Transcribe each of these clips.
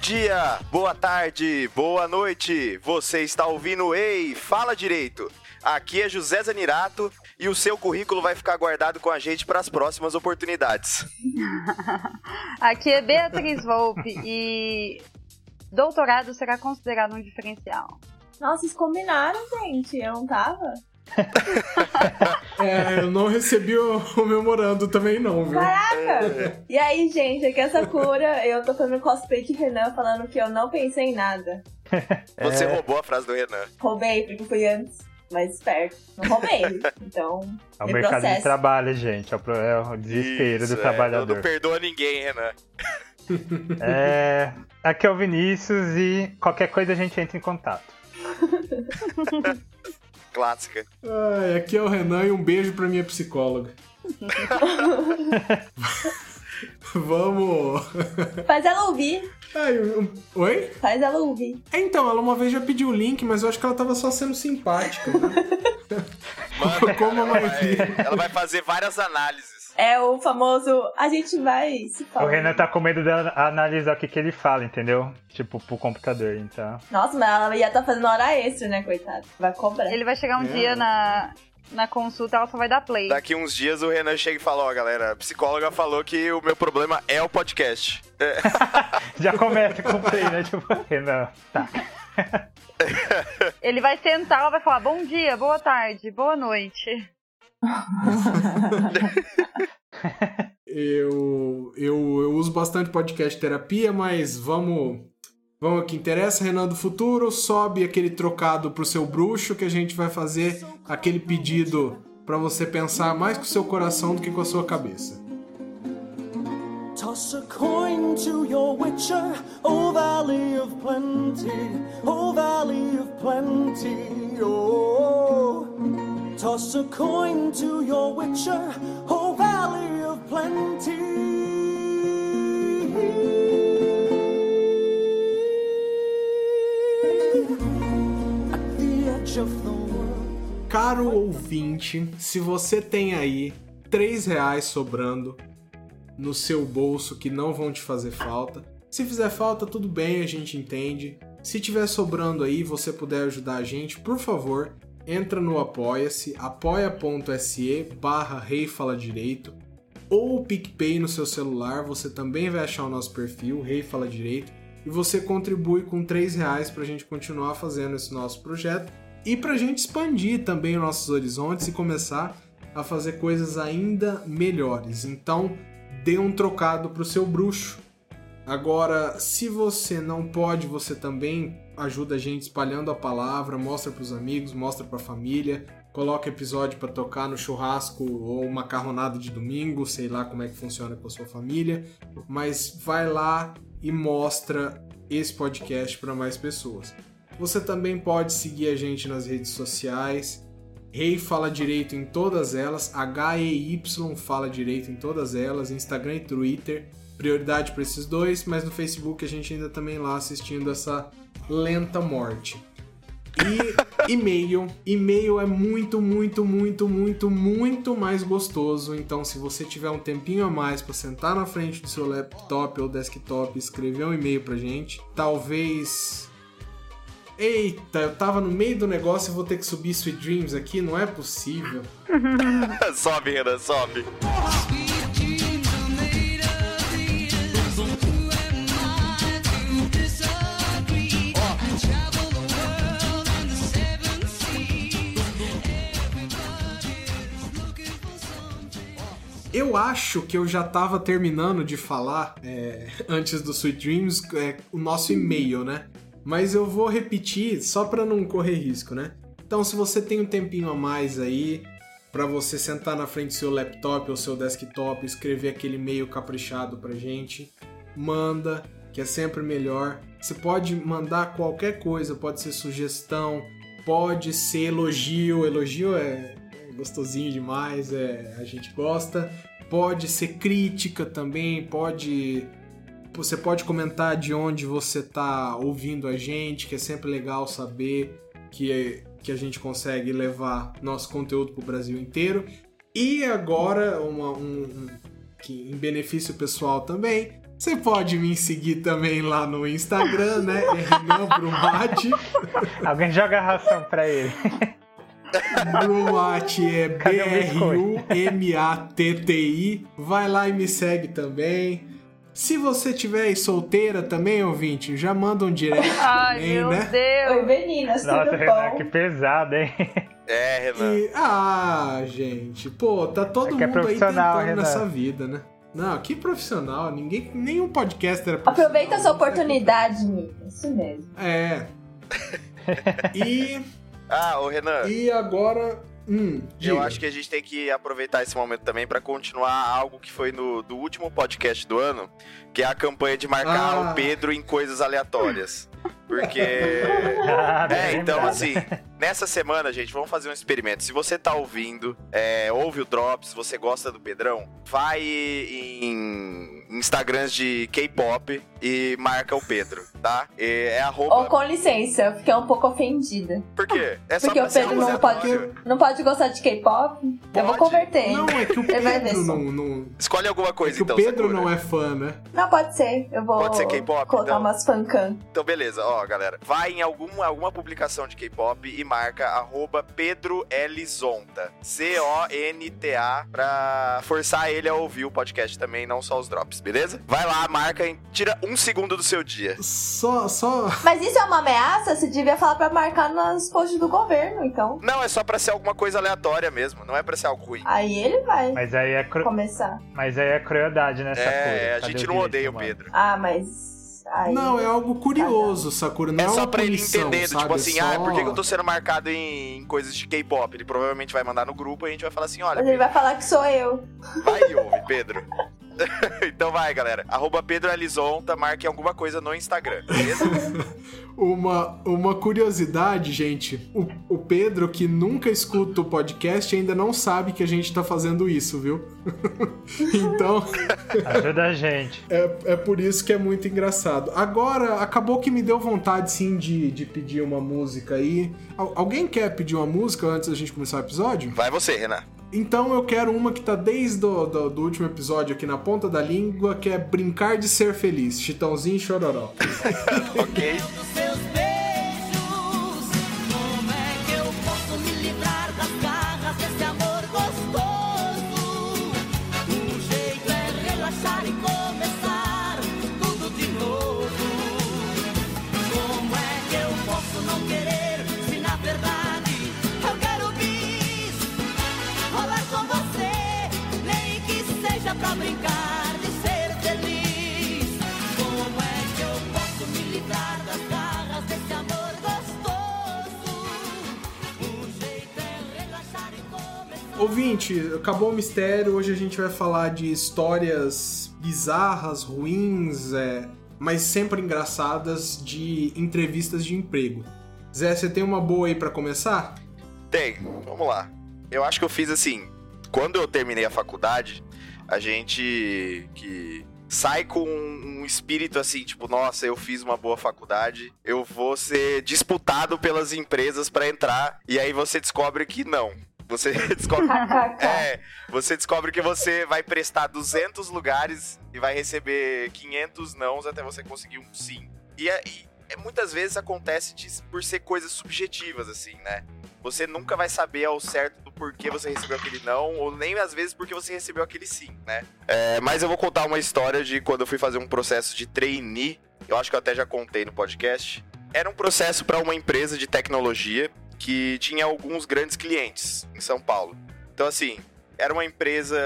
Bom dia, boa tarde, boa noite. Você está ouvindo Ei, fala direito. Aqui é José Zanirato e o seu currículo vai ficar guardado com a gente para as próximas oportunidades. Aqui é Beatriz Volpe e doutorado será considerado um diferencial. Nossa, vocês combinaram, gente. Eu não tava? é, eu não recebi o, o memorando também não, viu? Caraca! E aí, gente, aqui é essa cura, eu tô fazendo cosplay de Renan falando que eu não pensei em nada. Você é... roubou a frase do Renan. Roubei, porque fui antes mais esperto. Não roubei. Então. É o mercado processo. de trabalho, gente. É o, é desespero Isso, do é. trabalhador. Não perdoa ninguém, Renan. É, aqui é o Vinícius e qualquer coisa a gente entra em contato. Clássica. Ai, aqui é o Renan e um beijo pra minha psicóloga. Vamos. Faz ela ouvir. Ai, um... Oi? Faz ela ouvir. É, então, ela uma vez já pediu o link, mas eu acho que ela tava só sendo simpática. Né? Mano, Como ela, vai, ela vai fazer várias análises. É o famoso, a gente vai se falar. O Renan tá com medo de analisar o que, que ele fala, entendeu? Tipo, pro computador, então. Nossa, mas ela ia tá fazendo hora extra, né, coitado? Vai cobrar. Ele vai chegar um é. dia na, na consulta, ela só vai dar play. Daqui uns dias o Renan chega e fala, ó, oh, galera, a psicóloga falou que o meu problema é o podcast. É. Já começa com o play, né? Tipo, Renan, tá. Ele vai sentar, ela vai falar, bom dia, boa tarde, boa noite. Eu, eu, eu uso bastante podcast terapia, mas vamos Vamos que interessa, Renan do Futuro. Sobe aquele trocado pro seu bruxo que a gente vai fazer aquele pedido para você pensar mais com o seu coração do que com a sua cabeça. Toss a coin to your witcher, oh valley of plenty, oh valley of plenty, oh. Toss a coin to your witcher, oh valley of plenty. Caro ouvinte, se você tem aí três reais sobrando no seu bolso que não vão te fazer falta, se fizer falta, tudo bem, a gente entende. Se tiver sobrando aí, você puder ajudar a gente, por favor, entra no Apoia-se, apoia.se barra Rei Fala Direito, ou o PicPay no seu celular, você também vai achar o nosso perfil, Rei Fala Direito, e você contribui com 3 reais para a gente continuar fazendo esse nosso projeto e para a gente expandir também os nossos horizontes e começar a fazer coisas ainda melhores. Então, dê um trocado para o seu bruxo. Agora, se você não pode, você também ajuda a gente espalhando a palavra, mostra para os amigos, mostra para a família, coloca episódio para tocar no churrasco ou macarronada de domingo, sei lá como é que funciona com a sua família, mas vai lá e mostra esse podcast para mais pessoas. Você também pode seguir a gente nas redes sociais. Rei hey Fala Direito em todas elas, H-E-Y Fala Direito em todas elas, Instagram e Twitter. Prioridade para esses dois, mas no Facebook a gente ainda também lá assistindo essa lenta morte. E e-mail. E-mail é muito, muito, muito, muito, muito mais gostoso. Então, se você tiver um tempinho a mais para sentar na frente do seu laptop ou desktop e escrever um e-mail pra gente, talvez. Eita, eu tava no meio do negócio e vou ter que subir Sweet Dreams aqui, não é possível. sobe, Renan, sobe. Eu acho que eu já estava terminando de falar é, antes do Sweet Dreams é, o nosso e-mail, né? Mas eu vou repetir só para não correr risco, né? Então, se você tem um tempinho a mais aí para você sentar na frente do seu laptop ou seu desktop, escrever aquele e-mail caprichado pra gente, manda, que é sempre melhor. Você pode mandar qualquer coisa, pode ser sugestão, pode ser elogio, elogio é gostosinho demais, é, a gente gosta. Pode ser crítica também, pode você pode comentar de onde você está ouvindo a gente, que é sempre legal saber que, que a gente consegue levar nosso conteúdo para o Brasil inteiro. E agora, uma, um, um, que em benefício pessoal também, Você pode me seguir também lá no Instagram, né? Renan Brumati. Alguém joga ração pra ele. Brumati é o? B-R-U-M-A-T-T-I. Vai lá e me segue também. Se você tiver solteira também, ouvinte, já manda um direct Ai, também, meu né? Oi, Deus. meninas, Nossa, tudo Renan, bom? que pesado, hein? É, Renan. E- ah, gente, pô, tá todo É que é mundo aí tentando Renan. nessa vida, né? Não, que profissional, ninguém, nenhum podcaster é profissional. Aproveita essa oportunidade, Nick. Isso mesmo. É. E, Ah, ô Renan, e agora. Hum, eu acho que a gente tem que aproveitar esse momento também pra continuar algo que foi no do último podcast do ano, que é a campanha de marcar Ah. o Pedro em coisas aleatórias. Porque. É, então assim, nessa semana, gente, vamos fazer um experimento. Se você tá ouvindo, é, ouve o Drops, você gosta do Pedrão, vai em Instagrams de K-pop e marca o Pedro, tá? E é arroba. Ou com licença, eu fiquei um pouco ofendida. Por quê? É só Porque o Pedro não pode, não pode gostar de K-pop. Eu vou converter. Não, é que o Ele vai ver Pedro não. não Escolhe alguma é coisa que então. o Pedro Sakura. não é fã, né? Não, pode ser. Eu vou Pode ser K-pop, colocar então? umas fancan. Então, beleza, ó, galera. Vai em alguma, alguma publicação de K-pop e marca arroba Pedro L. Zonta. C-O-N-T-A, pra forçar ele a ouvir o podcast também, não só os drops, beleza? Vai lá, marca e tira um segundo do seu dia. Só. só... Mas isso é uma ameaça? Você devia falar pra marcar nos posts do governo, então. Não, é só pra ser alguma coisa aleatória mesmo, não é pra ser algo ruim. Aí ele vai Mas aí é, cru... começar. Mas aí é crueldade, né? É, a Cadê gente não odeia o? Pedro. Ah, mas. Aí... Não, é algo curioso, Sakura. Não É é, só pra ele punição, entender, sabe? tipo assim, é só... ah, por que, eu tô sendo marcado em, em coisas de K-pop? Ele provavelmente vai mandar no grupo e a gente vai falar assim, olha, Mas ele vai falar que sou eu. Vai e ouve, Pedro. então vai, galera. Arroba Pedro Elizonta, marque alguma coisa no Instagram, beleza? Uma, uma curiosidade, gente. O, o Pedro, que nunca escuta o podcast, ainda não sabe que a gente tá fazendo isso, viu? então, Ajuda a gente. é, é por isso que é muito engraçado. Agora, acabou que me deu vontade, sim, de, de pedir uma música aí. Al- alguém quer pedir uma música antes da gente começar o episódio? Vai você, Renan. Então eu quero uma que tá desde o do, do último episódio aqui na ponta da língua, que é Brincar de Ser Feliz, Chitãozinho e Chororó. Ok? Ouvinte, acabou o mistério. Hoje a gente vai falar de histórias bizarras, ruins, é, mas sempre engraçadas de entrevistas de emprego. Zé, você tem uma boa aí pra começar? Tem, vamos lá. Eu acho que eu fiz assim. Quando eu terminei a faculdade, a gente que sai com um espírito assim, tipo, nossa, eu fiz uma boa faculdade, eu vou ser disputado pelas empresas pra entrar, e aí você descobre que não. Você descobre. É, você descobre que você vai prestar 200 lugares e vai receber 500 nãos até você conseguir um sim. E, é- e é- muitas vezes acontece de- por ser coisas subjetivas, assim, né? Você nunca vai saber ao certo do porquê você recebeu aquele não, ou nem às vezes porque você recebeu aquele sim, né? É, mas eu vou contar uma história de quando eu fui fazer um processo de trainee, eu acho que eu até já contei no podcast. Era um processo para uma empresa de tecnologia que tinha alguns grandes clientes em São Paulo. Então, assim, era uma empresa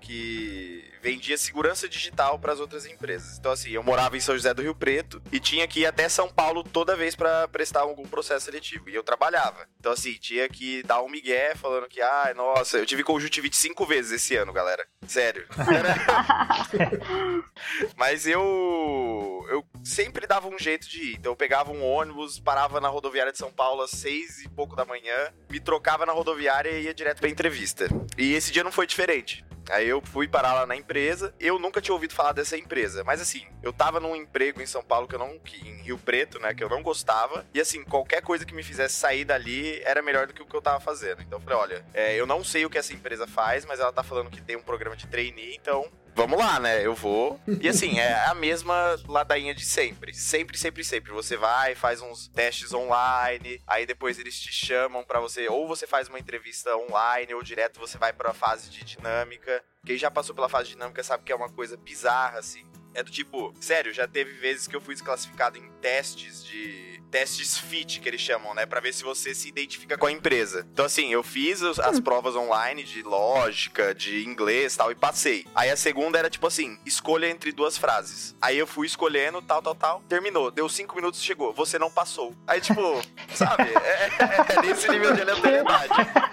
que vendia segurança digital para as outras empresas. Então, assim, eu morava em São José do Rio Preto e tinha que ir até São Paulo toda vez para prestar algum processo seletivo. E eu trabalhava. Então, assim, tinha que dar um migué falando que, ah, nossa, eu tive conjuntivite cinco vezes esse ano, galera. Sério. Mas eu. Eu sempre dava um jeito de ir. Então eu pegava um ônibus, parava na rodoviária de São Paulo às seis e pouco da manhã, me trocava na rodoviária e ia direto pra entrevista. E esse dia não foi diferente. Aí eu fui parar lá na empresa. Eu nunca tinha ouvido falar dessa empresa. Mas assim, eu tava num emprego em São Paulo que eu não. Que, em Rio Preto, né? Que eu não gostava. E assim, qualquer coisa que me fizesse sair dali era melhor do que o que eu tava fazendo. Então eu falei, olha, é, eu não sei o que essa empresa faz, mas ela tá falando que tem um programa de trainee, então vamos lá, né? Eu vou. E assim, é a mesma ladainha de sempre. Sempre, sempre, sempre. Você vai, faz uns testes online, aí depois eles te chamam pra você, ou você faz uma entrevista online, ou direto você vai pra fase de dinâmica. Quem já passou pela fase dinâmica sabe que é uma coisa bizarra, assim. É do tipo, sério, já teve vezes que eu fui desclassificado em testes de. Testes fit, que eles chamam, né? Pra ver se você se identifica com a empresa. Então, assim, eu fiz as provas online de lógica, de inglês e tal, e passei. Aí a segunda era tipo assim: escolha entre duas frases. Aí eu fui escolhendo, tal, tal, tal. Terminou. Deu cinco minutos chegou. Você não passou. Aí, tipo, sabe? É, é- é nesse nível de aleatoriedade.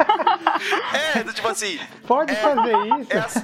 É, tipo assim, Pode É, fazer isso? é assim-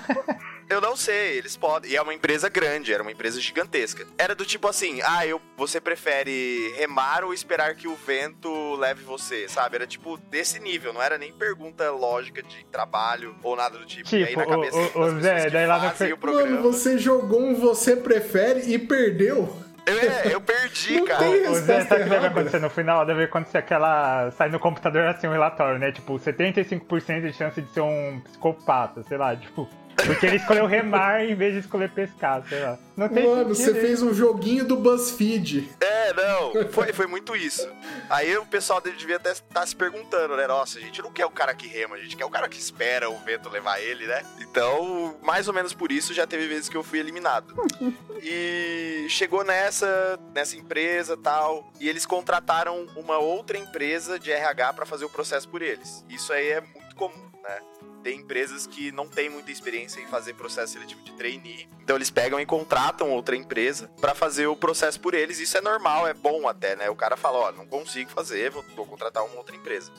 Eu não sei, eles podem. E é uma empresa grande, era uma empresa gigantesca. Era do tipo assim, ah, eu, você prefere remar ou esperar que o vento leve você, sabe? Era tipo desse nível, não era nem pergunta lógica de trabalho ou nada do tipo. e aí Tipo, na cabeça o- o- das daí lá fazem Fe- o programa... Mano, você jogou um você prefere e perdeu. É, eu perdi, Não cara. tem- O Zé, sabe o que deve acontecer no final? Deve acontecer aquela. Sai no computador assim um relatório, né? Tipo, 75% de chance de ser um psicopata, sei lá, tipo. Porque ele escolheu remar em vez de escolher pescar, sei lá. Não tem Mano, você fez um joguinho do BuzzFeed. É, não, foi, foi muito isso. Aí o pessoal devia até estar se perguntando, né? Nossa, a gente não quer o cara que rema, a gente quer o cara que espera o vento levar ele, né? Então, mais ou menos por isso, já teve vezes que eu fui eliminado. E chegou nessa, nessa empresa tal, e eles contrataram uma outra empresa de RH pra fazer o processo por eles. Isso aí é muito comum, né? Tem empresas que não têm muita experiência em fazer processo seletivo de trainee. Então eles pegam e contratam outra empresa pra fazer o processo por eles. Isso é normal, é bom até, né? O cara fala, ó, não consigo fazer, vou, vou contratar uma outra empresa.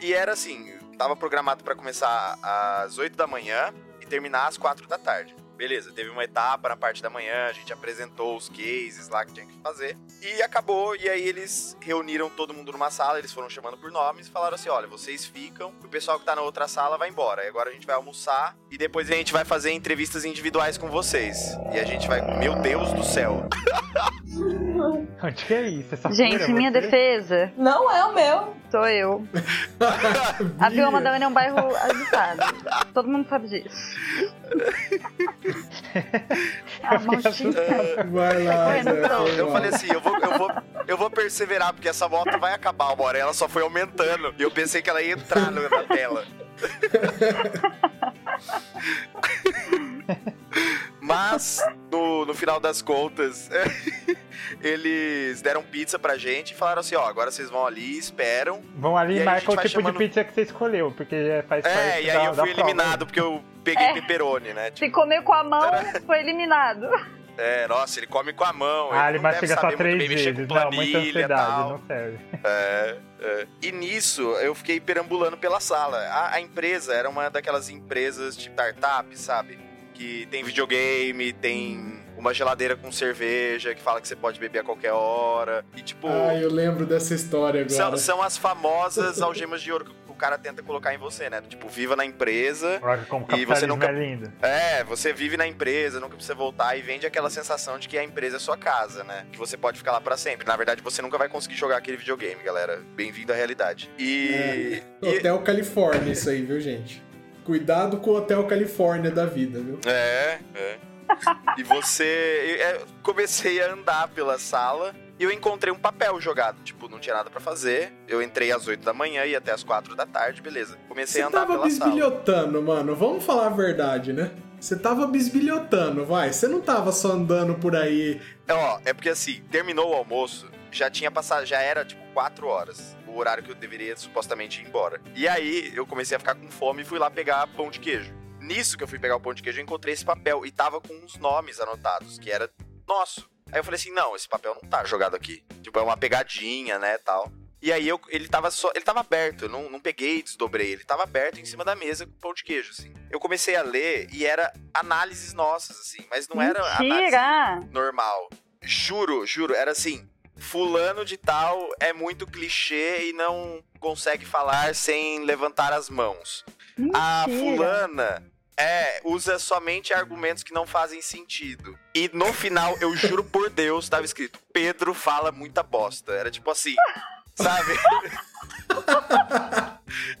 E era assim, tava programado pra começar às 8 da manhã e terminar às 4 da tarde. Beleza, teve uma etapa na parte da manhã, a gente apresentou os cases lá que tinha que fazer. E acabou, e aí eles reuniram todo mundo numa sala, eles foram chamando por nomes e falaram assim: olha, vocês ficam, o pessoal que tá na outra sala vai embora. E agora a gente vai almoçar e depois a gente vai fazer entrevistas individuais com vocês. E a gente vai. Meu Deus do céu! Onde que é isso? Essa Gente, em minha você? defesa, Não é o meu. sou eu. A Vila Madalena é um bairro agitado. Todo mundo sabe disso. Maldita. assustado. Vai lá, Eu falei assim, eu vou, eu, vou, eu vou perseverar, porque essa moto vai acabar uma hora. Ela só foi aumentando. E eu pensei que ela ia entrar no- na tela. Mas, no, no final das contas, eles deram pizza pra gente e falaram assim, ó, agora vocês vão ali, esperam. Vão ali E marcam o tipo chamando- de pizza que você escolheu, porque faz parte É, e aí da, eu fui prova. eliminado, porque eu peguei É. pepperoni, né? Tipo, Se comer com a mão, foi eliminado. é, nossa, ele come com a mão. Ah, ele ele mastiga só três bem vezes. com Não, muita planilha ansiedade, tal. não serve. É, é. E nisso, eu fiquei perambulando pela sala. A, a empresa era uma daquelas empresas de startup, sabe? Que tem videogame, tem uma geladeira com cerveja, que fala que você pode beber a qualquer hora. E tipo, Ah, eu lembro dessa história são, agora. são as famosas algemas de ouro que o cara tenta colocar em você, né? Tipo, viva na empresa. Como E você nunca- é lindo. É, você vive na empresa, nunca precisa voltar e vende aquela sensação de que a empresa é sua casa, né? Que você pode ficar lá pra sempre. Na verdade, você nunca vai conseguir jogar aquele videogame, galera. Bem-vindo à realidade. E. e- Hotel Califórnia, isso aí, viu, gente? Cuidado com o Hotel Califórnia da vida, viu? É, é. E você. eu- é, comecei a andar pela sala e eu encontrei um papel jogado. Tipo, não tinha nada pra fazer. Eu entrei às 8 da manhã e até às 4 da tarde, beleza. Comecei Você a andar tava pela sala. bisbilhotando, mano. Vamos falar a verdade, né? Você tava bisbilhotando, vai. Você não tava só andando por aí. É, Ó, é porque assim, terminou o almoço, já tinha passado, já era tipo 4 horas. O horário que eu deveria supostamente ir embora. E aí eu comecei a ficar com fome e fui lá pegar pão de queijo. Nisso que eu fui pegar o pão de queijo, eu encontrei esse papel e tava com uns nomes anotados, que era nosso. Aí eu falei assim: não, esse papel não tá jogado aqui. Tipo, é uma pegadinha, né, tal. E aí eu, ele tava só. Ele tava aberto, eu não, não peguei e desdobrei. Ele tava aberto em cima da mesa com pão de queijo, assim. Eu comecei a ler e era análises nossas, assim, mas não era análise Mentira! normal. Juro, juro, era assim. Fulano de tal é muito clichê e não consegue falar sem levantar as mãos. A Mentira. fulana é usa somente argumentos que não fazem sentido. E no final, eu juro por Deus, tava escrito: Pedro fala muita bosta. Era tipo assim, sabe?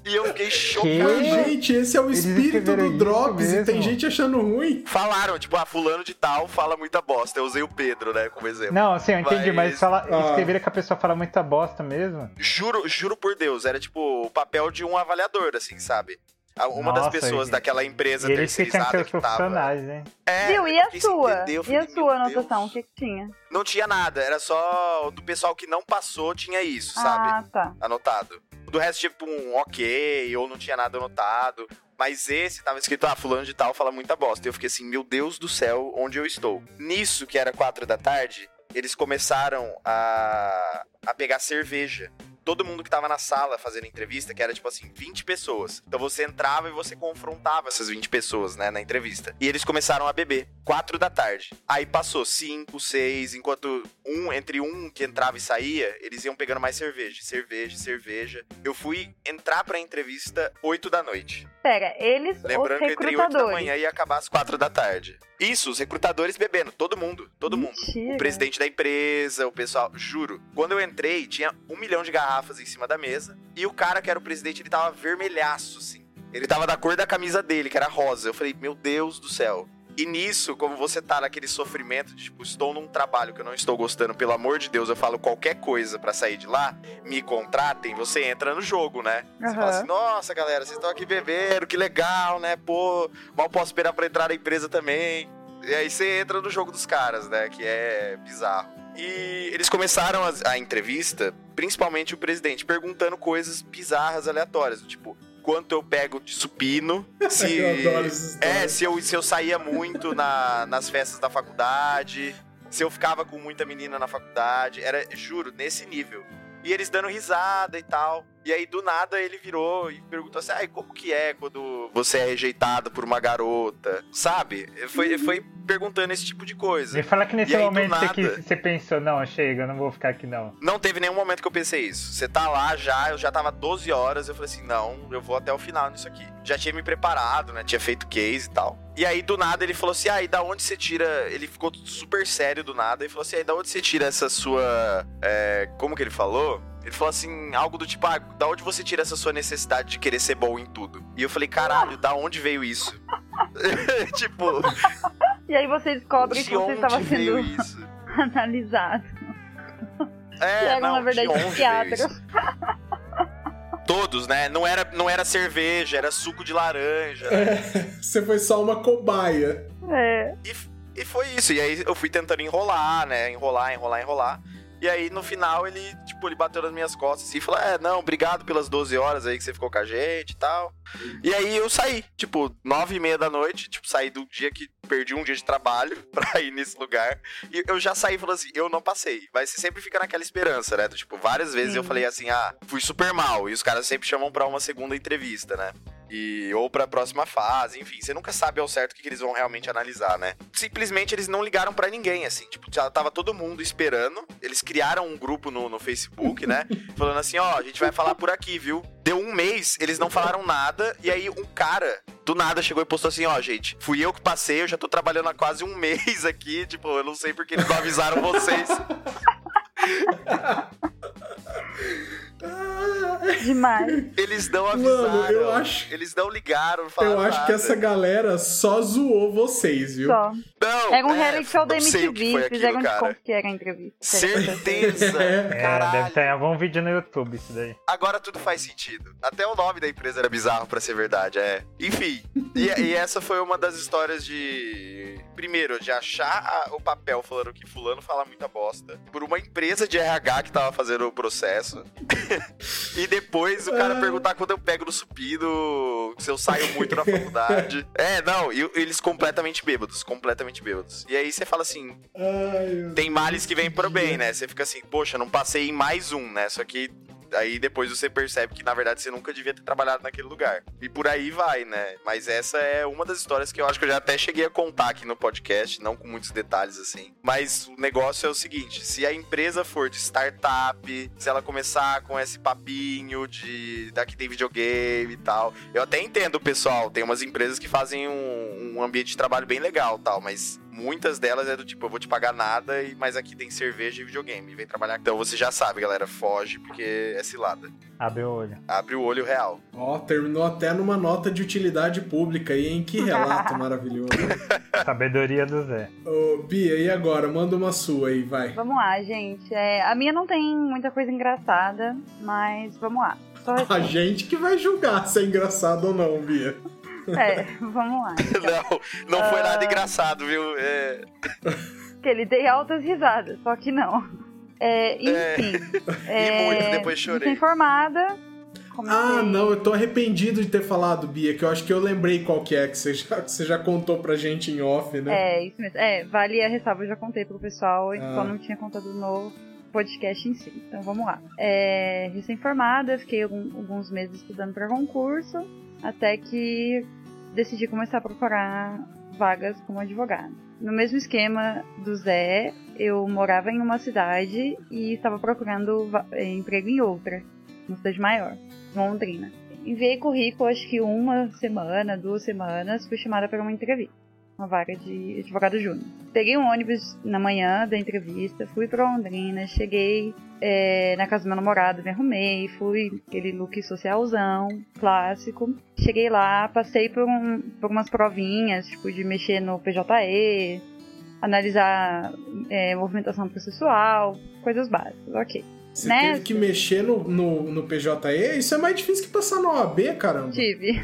E eu fiquei chocado. gente, esse é o espírito do Drops e tem gente achando ruim. Falaram, tipo, ah, fulano de tal fala muita bosta. Eu usei o Pedro, né, como exemplo. Não, assim, eu entendi, Mas- mas fala, Ah. escreveram que a pessoa fala muita bosta mesmo. Juro, juro por Deus, era tipo o papel de um avaliador, assim, sabe? Uma das Nossa, pessoas e- daquela empresa E terceirizada que tava. profissionais, hein? É, Viu? E a sua? entender, eu E falei, a sua Deus. anotação? O que, que tinha? Não tinha nada, era só do pessoal que não passou tinha isso, sabe? Ah, tá. Anotado. Do resto, tipo, um ok, ou não tinha nada anotado. Mas esse tava escrito, ah, fulano de tal fala muita bosta. E eu fiquei assim, meu Deus do céu, onde eu estou? Nisso, que era quatro da tarde, eles começaram a, a pegar cerveja. Todo mundo que tava na sala fazendo entrevista, que era tipo assim, 20 pessoas. Então você entrava e você confrontava essas 20 pessoas, né, na entrevista. E eles começaram a beber. Quatro da tarde. Aí passou cinco, seis, enquanto um, entre um que entrava e saía, eles iam pegando mais cerveja, cerveja, cerveja. Eu fui entrar pra entrevista 8 da noite. Pera, eles, Lembrando que entre 8 da manhã ia acabar às 4 da tarde. Isso, os recrutadores bebendo, todo mundo, todo mundo. Mentira. O presidente da empresa, o pessoal, juro. Quando eu entrei, tinha um milhão de garrafas em cima da mesa. E o cara que era o presidente, ele tava vermelhaço, assim. Ele tava da cor da camisa dele, que era rosa. Eu falei, meu Deus do céu. E nisso, como você tá naquele sofrimento, tipo, estou num trabalho que eu não estou gostando, pelo amor de Deus, eu falo qualquer coisa pra sair de lá, me contratem, você entra no jogo, né? Você fala assim, nossa, galera, vocês estão aqui bebendo, que legal, né? Pô, mal posso esperar pra entrar na empresa também. E aí você entra no jogo dos caras, né? Que é bizarro. E eles começaram a, a entrevista, principalmente o presidente, perguntando coisas bizarras, aleatórias. do Tipo, quanto eu pego de supino, se. Eu adoro É, se eu, se eu saía muito na- nas festas da faculdade, se eu ficava com muita menina na faculdade. Era, juro, nesse nível. E eles dando risada e tal. E aí, do nada, ele virou e perguntou assim: Ai, como que é quando você é rejeitado por uma garota? Sabe? Foi, foi perguntando esse tipo de coisa. Me fala que nesse E aí, momento você, nada- quis- você pensou, não, chega, eu não vou ficar aqui não. Não teve nenhum momento que eu pensei isso. Você tá lá já, eu já tava 12 horas, eu falei assim, não, eu vou até o final nisso aqui. Já tinha me preparado, né? Tinha feito case e tal. E aí, do nada, ele falou assim, ah, e da onde você tira... Ele ficou super sério do nada e falou assim, ah, e da onde você tira essa sua... é, Como que ele falou? Ele falou assim, algo do tipo, ah, da onde você tira essa sua necessidade de querer ser bom em tudo? E eu falei, caralho, da onde veio isso? tipo, E aí você descobre que de você onde estava sendo isso? analisado. É, que eram, não, na verdade, de Todos, né? Não era, não era cerveja, era suco de laranja. né? Você foi só uma cobaia. É. E, e foi isso. E aí eu fui tentando enrolar, né? Enrolar, enrolar, enrolar. E aí no final ele, tipo, ele bateu nas minhas costas e falou: É, não, obrigado pelas 12 horas aí que você ficou com a gente e tal. E aí eu saí, tipo, nove e meia da noite, tipo, saí do dia que perdi um dia de trabalho pra ir nesse lugar. E eu já saí falando assim, eu não passei. Mas você sempre fica naquela esperança, né? Tipo, várias vezes eu Sim. falei assim, ah, fui super mal. E os caras sempre chamam pra uma segunda entrevista, né? E, ou pra próxima fase, enfim, você nunca sabe ao certo o que, que eles vão realmente analisar, né? Simplesmente eles não ligaram pra ninguém, assim, tipo, já tava todo mundo esperando. Eles criaram um grupo no, no Facebook, né? Falando assim, ó, a gente vai falar por aqui, viu? Deu um mês, eles não falaram nada, e aí um cara do nada chegou e postou assim, ó, gente, fui eu que passei, eu já tô trabalhando há quase um mês aqui, tipo, eu não sei porque eles não avisaram vocês. Demais. Eles não Mano, avisaram. eu acho- Eles não ligaram, falaram Eu acho que nada. essa galera só zoou vocês, viu? Só. Não, Era um é, reality show da que MTV. Fizeram de conta que era a entrevista. Certeza. É, Caralho. deve ter algum vídeo no YouTube isso daí. Agora tudo faz sentido. Até o nome da empresa era bizarro pra ser verdade, é. Enfim. E, e essa foi uma das histórias de. Primeiro, de achar a- o papel falando que fulano fala muita bosta. Por uma empresa de RH que tava fazendo o processo. e depois o cara Ah. perguntar quando eu pego no supido, se eu saio muito na faculdade. É, não, e eles completamente bêbados, completamente bêbados. E aí você fala assim, Ai, tem males que vêm pro bem, né? Você fica assim, poxa, não passei em mais um, né? Só que aí depois você percebe que na verdade você nunca devia ter trabalhado naquele lugar. E por aí vai, né? Mas essa é uma das histórias que eu acho que eu já até cheguei a contar aqui no podcast, não com muitos detalhes assim. Mas o negócio é o seguinte: se a empresa for de startup, se ela começar com esse papinho de daqui tem videogame e tal, eu até entendo, pessoal, tem umas empresas que fazem um, um ambiente de trabalho bem legal tal, mas muitas delas é do tipo, eu vou te pagar nada, e- mas aqui tem cerveja e videogame. Vem trabalhar. Então você já sabe, galera, foge porque é cilada. Abre o olho. Abre o olho real. Ó, terminou até numa nota de utilidade pública aí, hein? Que relato maravilhoso. Sabedoria do Zé. Ô, Bia, e agora? Manda uma sua aí, vai. Vamos lá, gente. É, a minha não tem muita coisa engraçada, mas vamos lá. Só A gente que vai julgar se é engraçado ou não, Bia. É, vamos lá. Não, não foi Ah. nada engraçado, viu? É, Que ele dei altas risadas, só que não. É, enfim. E muito, depois chorei. Informada. Ah, não, eu tô arrependido de ter falado, Bia, que eu acho que eu lembrei qual que é, que você já, que você já contou pra gente em off, né? É, isso mesmo. É, vale a ressalva, eu já contei pro pessoal, e Ah. só não tinha contado no podcast em si. Então vamos lá. É, recém-formada, fiquei algum- alguns meses estudando para concurso, até que decidi começar a procurar vagas como advogada. No mesmo esquema do Zé, eu morava em uma cidade e estava procurando eh, emprego em outra, uma cidade maior, Londrina. Enviei currículo, acho que uma semana, duas semanas, fui chamada para uma entrevista uma vaga de advogado júnior. Peguei um ônibus na manhã da entrevista, fui pra Londrina, cheguei é, na casa do meu namorado, me arrumei, fui aquele look socialzão, clássico. Cheguei lá, passei por, um, por umas provinhas, tipo, de mexer no PJE, analisar é, movimentação processual, coisas básicas, ok. Você né? teve que mexer no, no, no PJE? Isso é mais difícil que passar na OAB, caramba. Tive.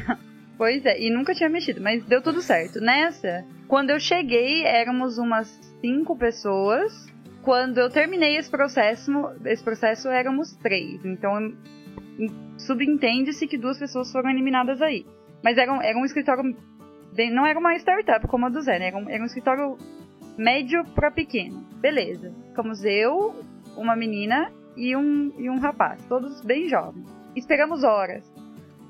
Pois é, e nunca tinha mexido, mas deu tudo certo. Nessa, quando eu cheguei, éramos umas cinco pessoas. Quando eu terminei esse processo, esse processo éramos três. Então, subentende-se que duas pessoas foram eliminadas aí. Mas era um, era um escritório. bem- não era uma startup como a do Zé, né? Era um, era um escritório médio pra pequeno. Beleza. Ficamos eu, uma menina e um, e um rapaz, todos bem jovens. Esperamos horas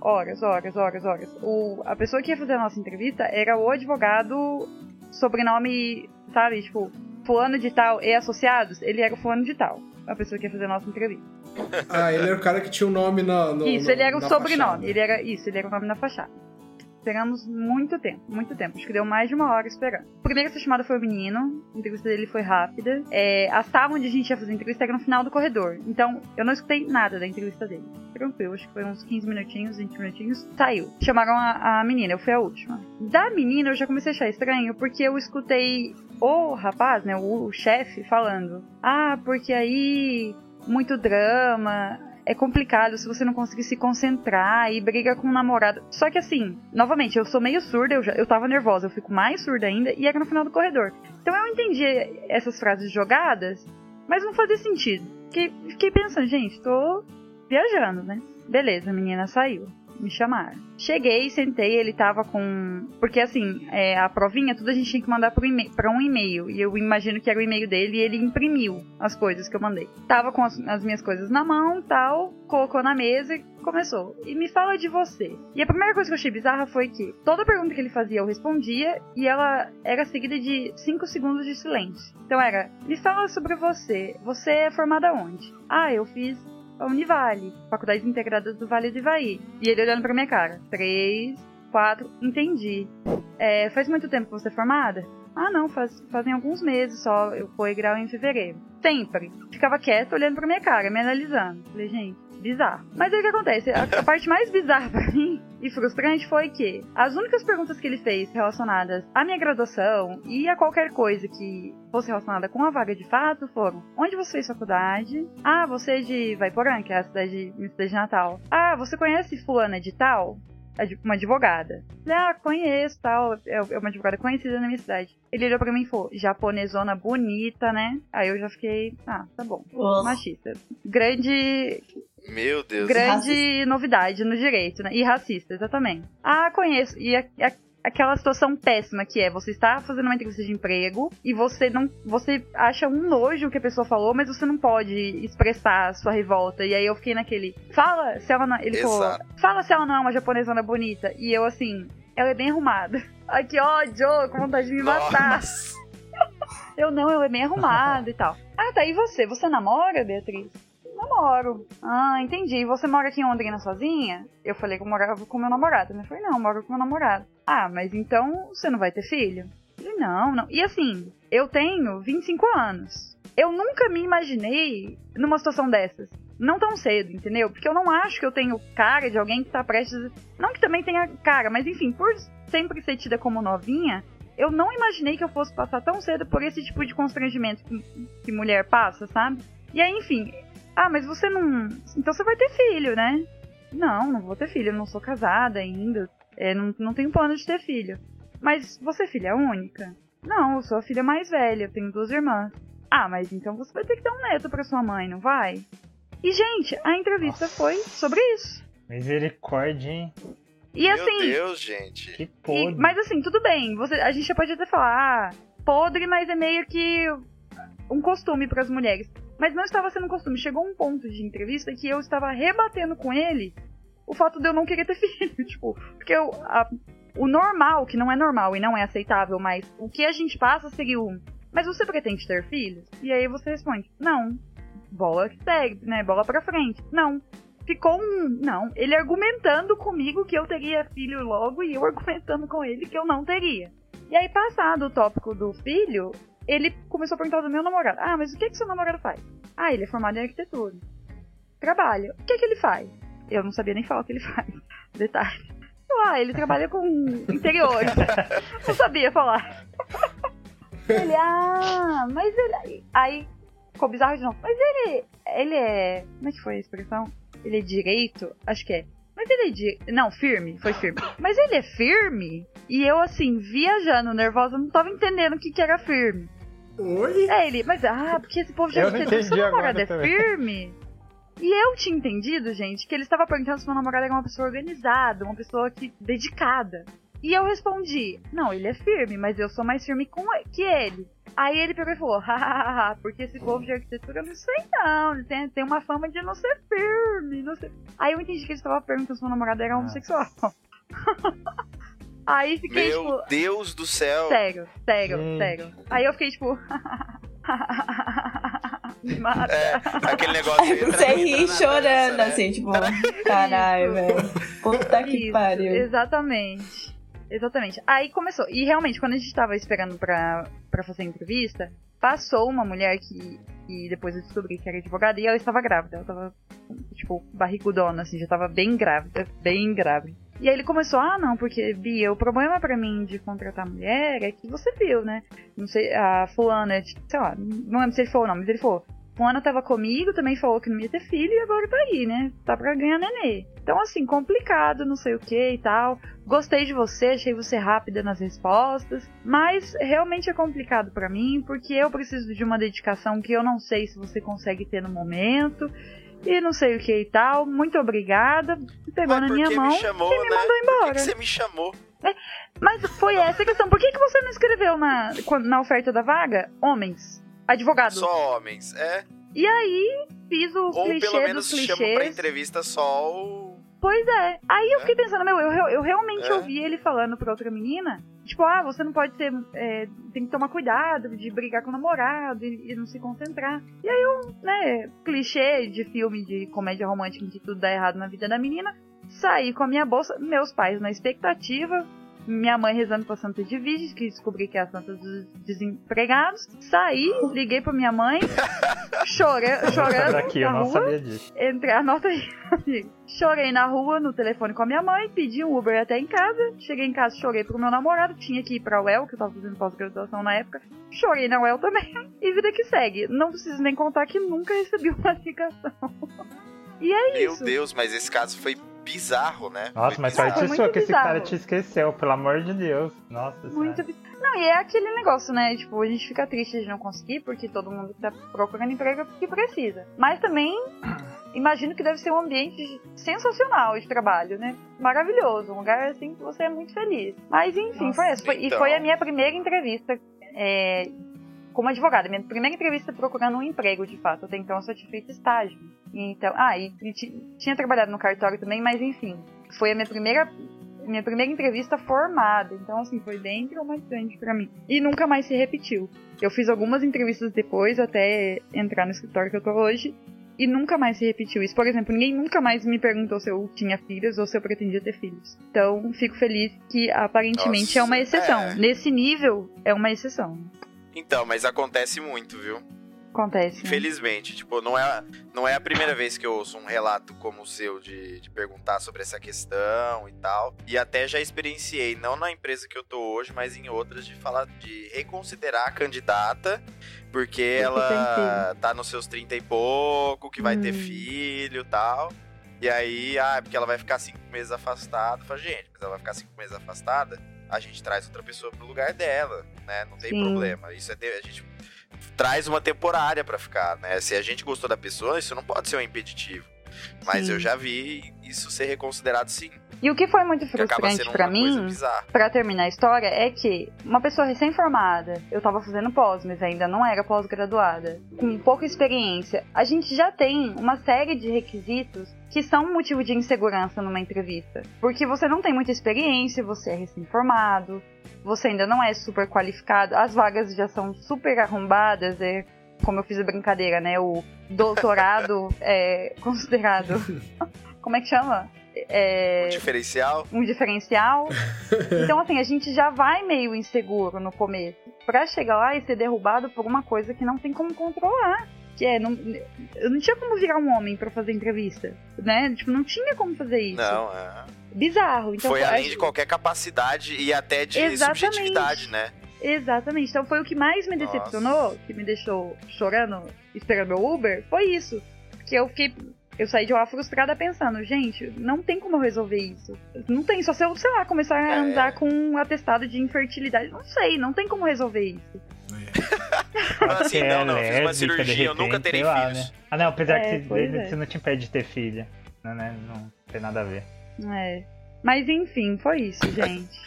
horas, horas, horas, horas. O, a pessoa que ia fazer a nossa entrevista era o advogado, sobrenome, sabe, tipo, fulano de tal e associados, ele era o fulano de tal. A pessoa que ia fazer a nossa entrevista. Ah, ele era o cara que tinha o nome na, no, isso, no- ele era o sobrenome. fachada. Ele era, isso, ele era o nome na fachada. Esperamos muito tempo, muito tempo. Acho que deu mais de uma hora esperando. Primeiro a ser chamado foi o menino. A entrevista dele foi rápida. É, a sala onde a gente ia fazer a entrevista era no final do corredor. Então, eu não escutei nada da entrevista dele. Tranquilo, acho que foi uns 15 minutinhos, 20 minutinhos. Saiu. Chamaram a, a menina, eu fui a última. Da menina, eu já comecei a achar estranho, porque eu escutei o rapaz, né, o, o chefe, falando: Ah, porque aí. Muito drama, é complicado se você não conseguir se concentrar e briga com o namorado. Só que assim, novamente, eu sou meio surda, eu, já, eu tava nervosa, eu fico mais surda ainda, e era no final do corredor. Então eu entendi essas frases jogadas, mas não fazia sentido. Fiquei, fiquei pensando, gente, tô viajando, né? Beleza, a menina saiu. Me chamaram. Cheguei, sentei, ele tava com. Porque assim, é, a provinha, tudo a gente tinha que mandar pra um e-mail. E eu imagino que era o e-mail dele e ele imprimiu as coisas que eu mandei. Tava com as, as minhas coisas na mão tal, colocou na mesa e começou. E me fala de você. E a primeira coisa que eu achei bizarra foi que toda pergunta que ele fazia eu respondia e ela era seguida de 5 segundos de silêncio. Então era: me fala sobre você. Você é formada onde? Ah, eu fiz a Univale, Faculdades Integradas do Vale do Ivaí. E ele olhando pra minha cara. Três, quatro, entendi. É, faz muito tempo que você é formada? Ah, não, faz, fazem alguns meses só. Eu fui grau em fevereiro. Sempre. Ficava quieto olhando pra minha cara, me analisando. Falei, gente, bizarro. Mas aí o que acontece? A, a parte mais bizarra pra mim e frustrante foi que as únicas perguntas que ele fez relacionadas à minha graduação e a qualquer coisa que fosse relacionada com a vaga de fato foram: onde você fez faculdade? Ah, você é de Vaiporã, que é a cidade, minha cidade natal. Ah, você conhece fulana de tal? Ad- Uma advogada. Falei, ah, conheço, tal. É é uma advogada conhecida na minha cidade. Ele olhou pra mim e falou, japonesona bonita, né? Aí eu já fiquei, ah, tá bom. Machista. Grande Meu Deus. grande novidade no direito, né? E racista, exatamente. Ah, conheço. E a- a- aquela situação péssima que é você está fazendo uma entrevista de emprego e você não. Você acha um nojo o que a pessoa falou, mas você não pode expressar a sua revolta. E aí eu fiquei naquele. Fala se ela não. Ele falou. Exato. Fala se ela não é uma japonesona bonita. E eu assim. Ela é bem arrumada. Ai, que ódio, com vontade de me matar. Nossa. Eu não, ela é bem arrumada e tal. Ah, tá. E você? Você namora, Beatriz? Namoro. Ah, entendi. Você mora aqui em Londrina sozinha? Eu falei que eu morava com meu namorado. Ele falou, não, eu moro com meu namorado. Ah, mas então você não vai ter filho? Falei, Não, não. E assim, eu tenho 25 anos. Eu nunca me imaginei numa situação dessas. Não tão cedo, entendeu? Porque eu não acho que eu tenho cara de alguém que tá prestes. Não que também tenha cara, mas enfim, por sempre ser tida como novinha, eu não imaginei que eu fosse passar tão cedo por esse tipo de constrangimento que, que mulher passa, sabe? E aí, enfim. Ah, mas você não. Então você vai ter filho, né? Não, não vou ter filho. Eu não sou casada ainda. É, não, não tenho plano de ter filho. Mas você é filha única? Não, eu sou a filha mais velha. Eu tenho duas irmãs. Ah, mas então você vai ter que dar um neto pra sua mãe, não vai? E, gente, a entrevista Nossa. foi sobre isso. Misericórdia, hein? E Meu assim. Deus, gente. Que E- podre. mas assim, tudo bem. Você, a gente já pode até falar, ah, podre, mas é meio que um costume para as mulheres. Mas não estava sendo um costume. Chegou um ponto de entrevista que eu estava rebatendo com ele o fato de eu não querer ter filho. tipo, porque eu, a- o normal, que não é normal e não é aceitável, mas o que a gente passa seria o. Mas você pretende ter filhos? E aí você responde, não. Bola que segue, né? Bola pra frente. Não. Ficou um. Não. Ele argumentando comigo que eu teria filho logo e eu argumentando com ele que eu não teria. E aí, passado o tópico do filho, ele começou a perguntar do meu namorado. Ah, mas o que, que seu namorado faz? Ah, ele é formado em arquitetura. Trabalha. O que, que ele faz? Eu não sabia nem falar o que ele faz. Detalhe. Ah, ele trabalha com interiores. não sabia falar. Ele, ah, mas ele. Aí ficou bizarro de novo. Mas ele. Ele é. Como é que foi a expressão? Ele é direito? Acho que é. Mas ele é de. Não, firme, foi firme. Mas ele é firme? E eu, assim, viajando, nervosa, não tava entendendo o que, que era firme. Oi? É ele, mas ah, porque esse povo já Eu não entendeu. Seu namorado agora é também. firme? E eu tinha entendido, gente, que ele estava perguntando se meu namorado era uma pessoa organizada, uma pessoa que dedicada. E eu respondi, não, ele é firme, mas eu sou mais firme com que ele. Aí ele pegou e falou, hahaha, porque esse povo de arquitetura eu não sei não, ele tem, tem uma fama de não ser firme, não sei. Aí eu entendi que ele estava perguntando se meu namorado era homossexual. Aí fiquei Meu tipo, Deus do céu. sério, sério, Gente. sério. Aí eu fiquei tipo, me mata. É, aquele negócio. Você na- ri chorando, dança, né? assim, tipo, caralho, velho. Puta que Isso, pariu. Exatamente. Exatamente. Aí começou. E realmente, quando a gente tava esperando pra, pra fazer a entrevista, passou uma mulher que, que depois eu descobri que era advogada e ela estava grávida. Ela tava, tipo, barrigudona, assim, já tava bem grávida, bem grávida. E aí ele começou, ah, não, porque, Bia, o problema pra mim de contratar mulher é que você viu, né? Não sei, a fulana, sei lá, não lembro se ele falou não, mas ele falou, Fulana tava comigo, também falou que não ia ter filho e agora tá aí, né? Tá pra ganhar nenê. Então, assim, complicado, não sei o que e tal. Gostei de você, achei você rápida nas respostas. Mas realmente é complicado pra mim, porque eu preciso de uma dedicação que eu não sei se você consegue ter no momento. E não sei o que e tal. Muito obrigada. Pegou Mas na minha mão me chamou, e me né? mandou Por que embora. que você me chamou? Mas foi essa a questão. Por que, que você não escreveu na, na oferta da vaga? Homens. Advogado. Só homens, é. E aí, fiz o Ou clichê pelo menos dos chamam pra clichês. entrevista só o. Pois é. Aí eu fiquei pensando, meu, eu, eu, eu realmente É. ouvi ele falando pra outra menina, tipo, ah, você não pode ter, é, tem que tomar cuidado de brigar com o namorado e, e não se concentrar. E aí eu, né, clichê de filme de comédia romântica em que tudo dá errado na vida da menina, saí com a minha bolsa, meus pais na expectativa, minha mãe rezando pra Santa de Virgens, que descobri que é a Santa dos Desempregados. Saí, liguei pra minha mãe, chorando, chorando daqui, na eu não rua. sabia disso. Entrei, anota aí. Chorei na rua, no telefone com a minha mãe, pedi um Uber até em casa. Cheguei em casa, chorei pro meu namorado, tinha que ir pra UEL, que eu tava fazendo pós-graduação na época. Chorei na UEL também. E vida que segue. Não preciso nem contar que nunca recebi uma ligação. E é Meu isso. Deus, mas esse caso foi bizarro, né? Nossa, Foi mas bizarro. Sua que esse bizarro. cara te esqueceu, pelo amor de Deus. Nossa Muito. senhora. bi- Não, e é aquele negócio, né? Tipo, a gente fica triste de não conseguir, porque todo mundo que tá procurando emprego é porque precisa. Mas também, imagino que deve ser um ambiente sensacional de trabalho, né? Maravilhoso. Um lugar assim que você é muito feliz. Mas enfim, Nossa, foi essa. Foi- E então. foi a minha primeira entrevista é, como advogada. Minha primeira entrevista procurando um emprego, de fato. Até então eu só tinha feito estágio. Então, ah, e, e ti- tinha trabalhado no cartório também, mas enfim. Foi a minha primeira minha primeira entrevista formada. Então, assim, foi bem traumatizante pra mim. E nunca mais se repetiu. Eu fiz algumas entrevistas depois, até entrar no escritório que eu tô hoje. E nunca mais se repetiu isso. Por exemplo, ninguém nunca mais me perguntou se eu tinha filhos ou se eu pretendia ter filhos. Então, fico feliz que aparentemente Nossa, é uma exceção. é. Nesse nível, é uma exceção. Então, mas acontece muito, viu? Acontece. né? Infelizmente, tipo, não é, não é a primeira vez que eu ouço um relato como o seu de, de perguntar sobre essa questão e tal. E até já experienciei, não na empresa que eu tô hoje, mas em outras, de falar de reconsiderar a candidata, porque ela tá nos seus 30 e pouco, que vai ter Hum. filho e tal. E aí, ah, porque ela vai ficar cinco meses afastada. Eu falo, gente, mas ela vai ficar cinco meses afastada, a gente traz outra pessoa pro lugar dela, né? Não tem Sim. problema. Isso é. ter- A gente traz uma temporária pra ficar, né? Se a gente gostou da pessoa, isso não pode ser um impeditivo. Mas Sim. eu já vi isso ser reconsiderado sim. E o que foi muito frustrante coisa mim, pra terminar a história, é que uma pessoa recém-formada, eu tava fazendo pós, mas ainda não era pós-graduada, com pouca experiência, a gente já tem uma série de requisitos que são motivo de insegurança numa entrevista. Porque você não tem muita experiência, você é recém-formado, você ainda não é super qualificado, as vagas já são super arrombadas, é como eu fiz a brincadeira, né? O doutorado é considerado. Como é que chama? É, O diferencial. um diferencial. Então, assim, a gente já vai meio inseguro no começo. Pra chegar lá e ser derrubado por uma coisa que não tem como controlar. Que é, não, eu não tinha como virar um homem pra fazer entrevista, né? Tipo, não tinha como fazer isso. Não, é. Bizarro. Então, foi além de qualquer capacidade e até de Exatamente. subjetividade, né? Exatamente. Então foi o que mais me Nossa. decepcionou, que me deixou chorando, esperando meu Uber, foi isso. Que eu fiquei. Eu saí de lá frustrada pensando, gente, não tem como eu resolver isso. Não tem, só se eu, sei lá, começar a É. andar com um atestado de infertilidade. Não sei, não tem como resolver isso. Assim, Porque não, é não, eu fiz uma cirurgia, eu nunca repente, terei sei lá, filhos. né? Ah, não, apesar É, que você, é. você não te impede de ter filha. Não, né? Não tem nada a ver. É. Mas enfim, foi isso, gente.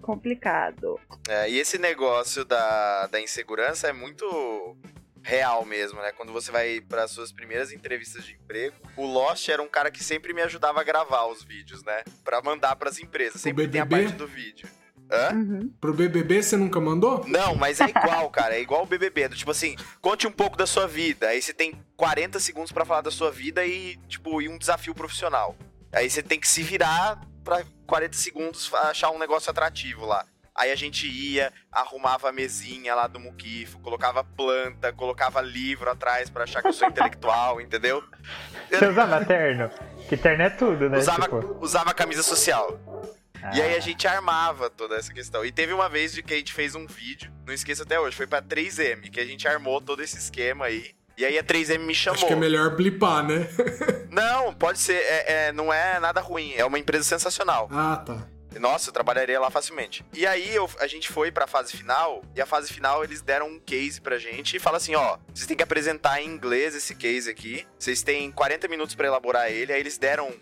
Complicado. É, e esse negócio da, da insegurança é muito real mesmo, né? Quando você vai para suas primeiras entrevistas de emprego, o Lost era um cara que sempre me ajudava a gravar os vídeos, né? Pra mandar pras empresas. Sempre tem a BBB? parte do vídeo. Hã? Uhum. Pro BBB você nunca mandou? Não, mas é igual, cara. É igual o BBB. Do tipo assim, conte um pouco da sua vida. Aí você tem 40 segundos pra falar da sua vida e, tipo, e um desafio profissional. Aí você tem que se virar pra 40 segundos achar um negócio atrativo lá. Aí a gente ia, arrumava a mesinha lá do Muquifo, colocava planta, colocava livro atrás pra achar que eu sou intelectual, entendeu? Você usava terno? Que terno é tudo, né? Usava, Tipo, usava camisa social. E aí ah, a gente armava toda essa questão. E teve uma vez de que a gente fez um vídeo, não esqueço até hoje, foi pra 3M, que a gente armou todo esse esquema aí. E aí a 3M me chamou. Acho que é melhor blipar, né? Não, pode ser, é- é, não é nada ruim, é uma empresa sensacional. ah, tá. Nossa, eu trabalharia lá facilmente. E aí eu- a gente foi pra fase final, e a fase final eles deram um case pra gente e fala assim, ó, vocês têm que apresentar em inglês esse case aqui. Vocês têm 40 minutos pra elaborar ele. Aí eles deram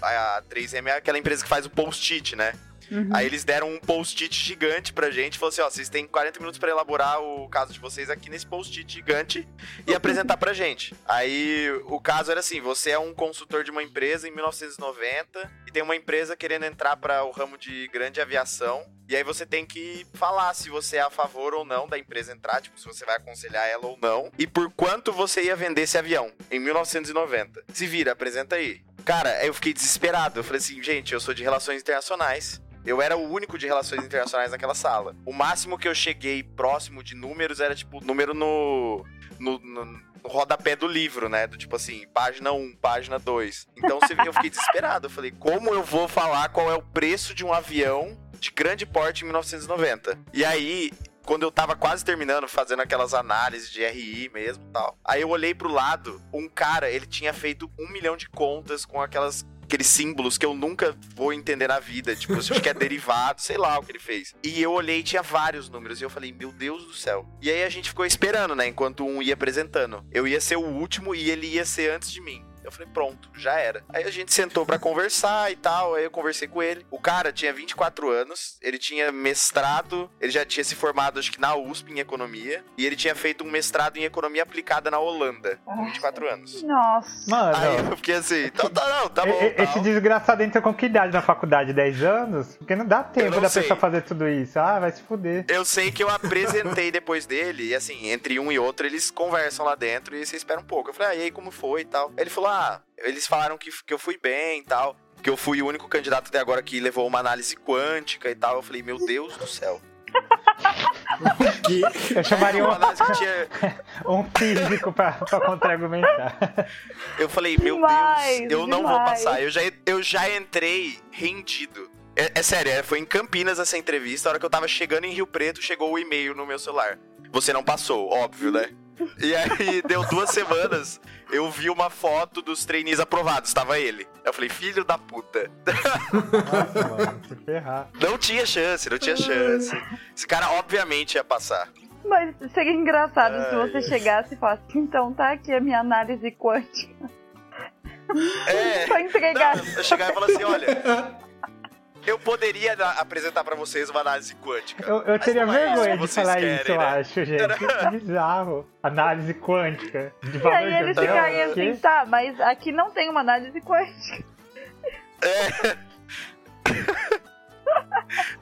a 3M é aquela empresa que faz o post-it, né? Uhum. Aí eles deram um post-it gigante pra gente falaram assim, ó, vocês têm 40 minutos pra elaborar o caso de vocês aqui nesse post-it gigante e apresentar pra gente. Aí o caso era assim, você é um consultor de uma empresa em 1990 e tem uma empresa querendo entrar para o ramo de grande aviação e aí você tem que falar se você é a favor ou não da empresa entrar, tipo, se você vai aconselhar ela ou não e por quanto você ia vender esse avião em 1990. Se vira, apresenta aí. Cara, eu fiquei desesperado. Eu falei assim, gente, eu sou de relações internacionais. Eu era o único de relações internacionais naquela sala. O máximo que eu cheguei próximo de números era, tipo, número no. no, no- rodapé do livro, né? Do tipo assim, página 1, página 2. Então eu fiquei desesperado. Eu falei, como eu vou falar qual é o preço de um avião de grande porte em 1990? E aí, quando eu tava quase terminando, fazendo aquelas análises de RI mesmo e tal. Aí eu olhei pro lado, um cara, ele tinha feito um milhão de contas com aquelas aqueles símbolos que eu nunca vou entender na vida, tipo, acho que é derivado, sei lá o que ele fez. E eu olhei tinha vários números e eu falei, meu Deus do céu. E aí a gente ficou esperando, né, enquanto um ia apresentando. Eu ia ser o último e ele ia ser antes de mim. Eu falei, pronto, já era. Aí a gente sentou pra conversar e tal, aí eu conversei com ele. O cara tinha 24 anos, ele tinha mestrado, ele já tinha se formado, acho que na USP em economia, e ele tinha feito um mestrado em economia aplicada na Holanda, com 24 anos. Nossa. Mano, Aí eu fiquei assim, então tá, não, tá bom. e- esse tal. desgraçado entra com que idade na faculdade? 10 anos? Porque não dá tempo não da sei. pessoa fazer tudo isso. Ah, vai se fuder. Eu sei que eu apresentei depois dele, e assim, entre um e outro, eles conversam lá dentro e você espera um pouco. Eu falei, ah, e aí, como foi e tal? Ele falou, ah, eles falaram que, que eu fui bem e tal. Que eu fui o único candidato até agora que levou uma análise quântica e tal. Eu falei, meu Deus do céu. Que? Eu chamaria Uma um, análise que tinha. um físico pra, pra contra-argumentar. Eu falei, meu Demais, Deus, eu não vou demais. passar. Eu já, eu já entrei rendido. É, é sério, é, foi em Campinas essa entrevista. A hora que eu tava chegando em Rio Preto, chegou o e-mail no meu celular. Você não passou, óbvio, né? E aí, deu duas semanas, eu vi uma foto dos trainees aprovados, tava ele. Eu falei, filho da puta. Nossa, mano, se ferrar. Não tinha chance, não tinha chance. Esse cara, obviamente, ia passar. Mas seria engraçado se Ai, você ai. chegasse e falasse, então tá aqui a minha análise quântica. É. Só entregar. Não, eu chegar e falar assim, olha, eu poderia apresentar pra vocês uma análise quântica. Eu, eu teria é isso vergonha que de falar querem, isso, eu né? acho, gente. Que bizarro. Análise quântica. De E aí o quê? assim, tá, mas aqui não tem uma análise quântica.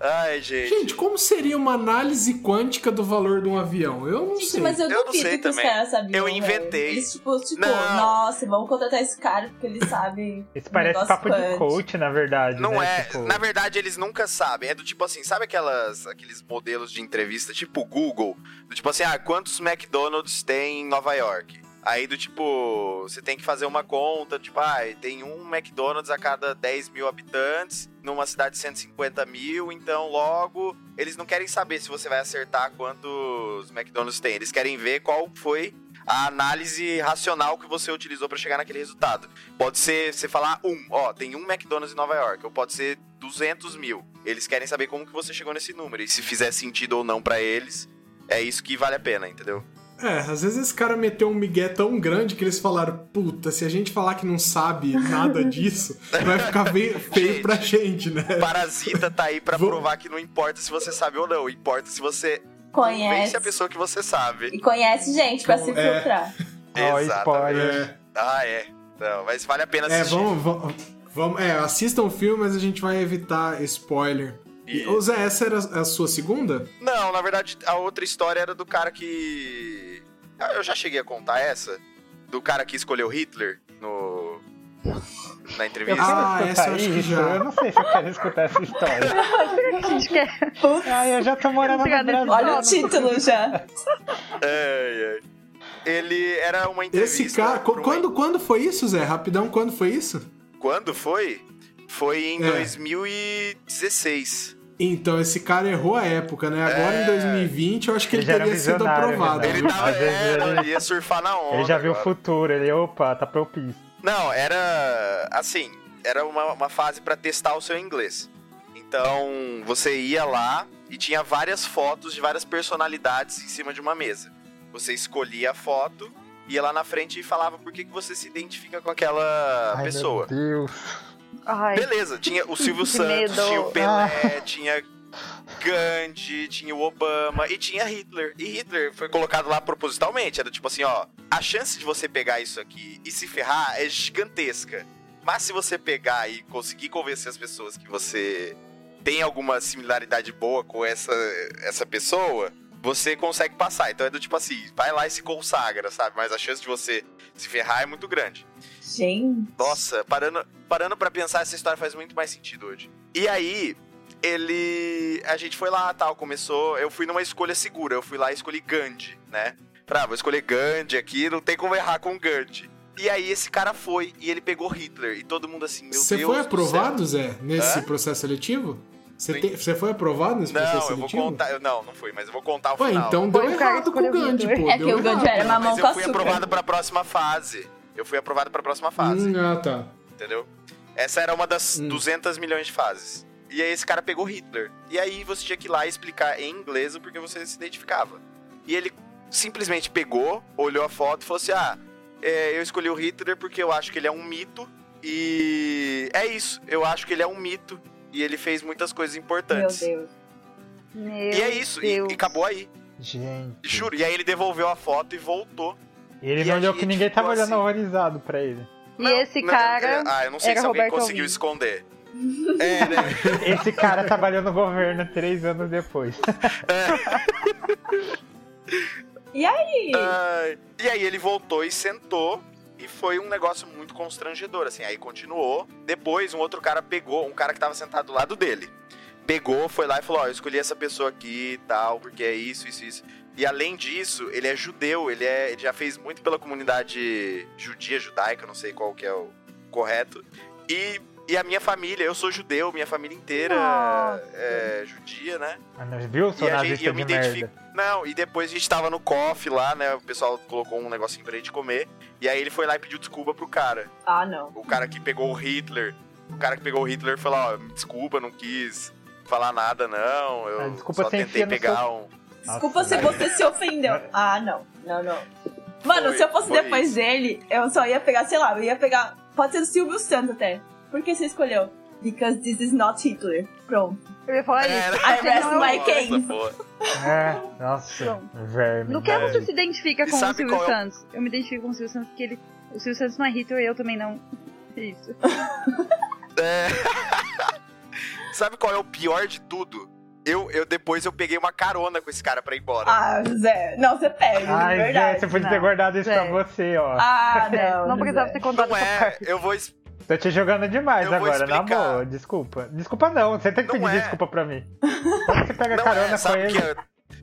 Ai, gente. Gente, como seria uma análise quântica do valor de um avião? Eu não Gente, sei. mas eu, Eu não sei também. caras sabiam. Eu inventei. Eles, tipo, tipo Não. nossa, vamos contratar esse cara porque ele sabe. Isso parece papo de quântico. coach, na verdade. Não né? é. Tipo, Na verdade, eles nunca sabem. É do tipo assim, sabe aquelas, aqueles modelos de entrevista, tipo Google? Do tipo assim, ah, quantos McDonald's tem em Nova York? Aí do tipo, você tem que fazer uma conta, tipo, ah, tem um McDonald's a cada 10 mil habitantes, numa cidade de 150 mil, então logo eles não querem saber se você vai acertar quantos McDonald's tem. Eles querem ver qual foi a análise racional que você utilizou pra chegar naquele resultado. Pode ser você falar um, ó, tem um McDonald's em Nova York, ou pode ser 200 mil. Eles querem saber como que você chegou nesse número. E se fizer sentido ou não pra eles, é isso que vale a pena, entendeu? É, às vezes esse cara meteu um migué tão grande que eles falaram, puta, se a gente falar que não sabe nada disso, vai ficar bem feio Gente. pra gente, né? Parasita tá aí pra Vou- provar que não importa se você sabe ou não, importa se você convence Conhece. a pessoa que você sabe. E conhece gente pra se É. filtrar. Ó, Exatamente. spoiler. É, Ah, é. Não, mas vale a pena é assistir. vamos, vamos, vamos- é, assistam o filme, mas a gente vai evitar spoiler. E, Zé, essa era a sua segunda? Não, na verdade, a outra história era do cara que. Ah, Eu já cheguei a contar essa. Do cara que escolheu Hitler no. Na entrevista. Ah, essa eu acho que já. Eu não sei se eu quero escutar essa história. Será que a gente quer? Ah, eu já tô morando no Obrigada, Brasil. Olha o título já. Ai, ai. Ele era uma entrevista. Esse cara. uma- Quando, quando foi isso, Zé? Rapidão, quando foi isso? Quando foi? Foi em É. 2016. Então, esse cara errou a época, né? Agora É. em 2020, eu acho que ele, Ele teria sido visionário, aprovado. né? Ele tava. vezes É, ele- ia surfar na onda. Ele já viu o futuro, ele, opa, tá propício. Não, era assim, era uma, uma fase pra testar o seu inglês. Então, você ia lá e tinha várias fotos de várias personalidades em cima de uma mesa. Você escolhia a foto, ia lá na frente e falava por que, que você se identifica com aquela Ai, pessoa. Meu Deus. Ai, Beleza, tinha o Silvio Santos, medo. tinha o Pelé, tinha Gandhi, tinha o Obama e tinha Hitler. E Hitler foi colocado lá propositalmente. Era tipo assim, ó, a chance de você pegar isso aqui e se ferrar é gigantesca. Mas se você pegar e conseguir convencer as pessoas que você tem alguma similaridade boa com essa, essa pessoa, você consegue passar. Então é do tipo assim, vai lá e se consagra, sabe? Mas a chance de você se ferrar é muito grande. Gente. Nossa, parando, parando pra pensar, essa história faz muito mais sentido hoje. E aí, ele. A gente foi lá, tal, começou. Eu fui numa escolha segura. Eu fui lá e escolhi Gandhi, né? Falei, ah, vou escolher Gandhi aqui, não tem como errar com Gandhi. E aí esse cara foi e ele pegou Hitler. E todo mundo assim, meu Você Deus. foi do aprovado, Zé, nesse Hã? processo seletivo? Você, Sim. te- você foi aprovado nesse Céu. Não, processo eu vou seletivo? contar. eu- Não, não fui, mas eu vou contar o Ué, final. então deu Foi errado com o Gandhi, pô. É deu que o Gandhi era mamão mas com eu fui açúcar. aprovado pra próxima fase. Eu fui aprovado pra próxima fase. Hum, ah, tá. entendeu? Essa era uma das Hum. 200 milhões de fases. E aí esse cara pegou Hitler. E aí você tinha que ir lá e explicar em inglês o porquê você se identificava. E ele simplesmente pegou, olhou a foto e falou assim: ah, é, eu escolhi o Hitler porque eu acho que ele é um mito. E é isso. Eu acho que ele é um mito. E ele fez muitas coisas Meu importantes. Deus. Meu E é isso. E, e acabou aí. Gente. Juro. E aí ele devolveu a foto e voltou. E ele E não olhou que ninguém tava ficou olhando assim. horrorizado pra ele. E esse cara Ah, eu não sei se alguém Roberto conseguiu Alvim. esconder. É, né? Esse cara trabalhou no governo três anos depois. E aí? Ai. E aí ele voltou e sentou. E foi um negócio muito constrangedor, assim. Aí continuou. Depois, um outro cara pegou, um cara que tava sentado do lado dele. Pegou, foi lá e falou: Ó, eu escolhi essa pessoa aqui e tal, porque é isso, isso, isso. E além disso, ele é judeu, ele, é, ele já fez muito pela comunidade judia, judaica, não sei qual que é o correto. E, e a minha família, eu sou judeu, minha família inteira é judia, né? Ah, não, Viu, seu E a gente, eu me de identifico. merda? Não, e depois a gente tava no coffee lá, né? O pessoal colocou um negocinho pra gente comer. E aí ele foi lá e pediu desculpa pro cara. Ah, não. O cara que pegou o Hitler. O cara que pegou o Hitler falou, ó, me desculpa, não quis falar nada, não. Eu Ah, desculpa, só tentei pegar seu- um. Desculpa Nossa, se você se ofendeu. Ah, não. Não, não. Mano, Foi- se eu fosse depois isso. dele, eu só ia pegar, sei lá, eu ia pegar. Pode ser o Silvio Santos até. Por que você escolheu? Because this is not Hitler. Pronto. Eu ia falar É, isso. I rest é my case. É, nossa, Pronto. verme. No que velho. você se identifica com o Silvio qual é Santos? Eu me identifico com o Silvio Santos porque ele. O Silvio Santos não é Hitler e eu também não. Isso. É. Sabe qual é o pior de tudo? Eu, eu depois eu peguei uma carona com esse cara pra ir embora. Ah, Zé. Não, você de Ai, Zé, verdade. você podia Não, ter guardado isso Zé. pra você, ó. Ah, não. não precisava Zé. ter contado não é, parte. eu vou. Tô te jogando demais Eu agora, na boa. Desculpa. Desculpa não, você tem que Não pedir é. desculpa pra mim. Como você pega Não carona é, com ele? que é-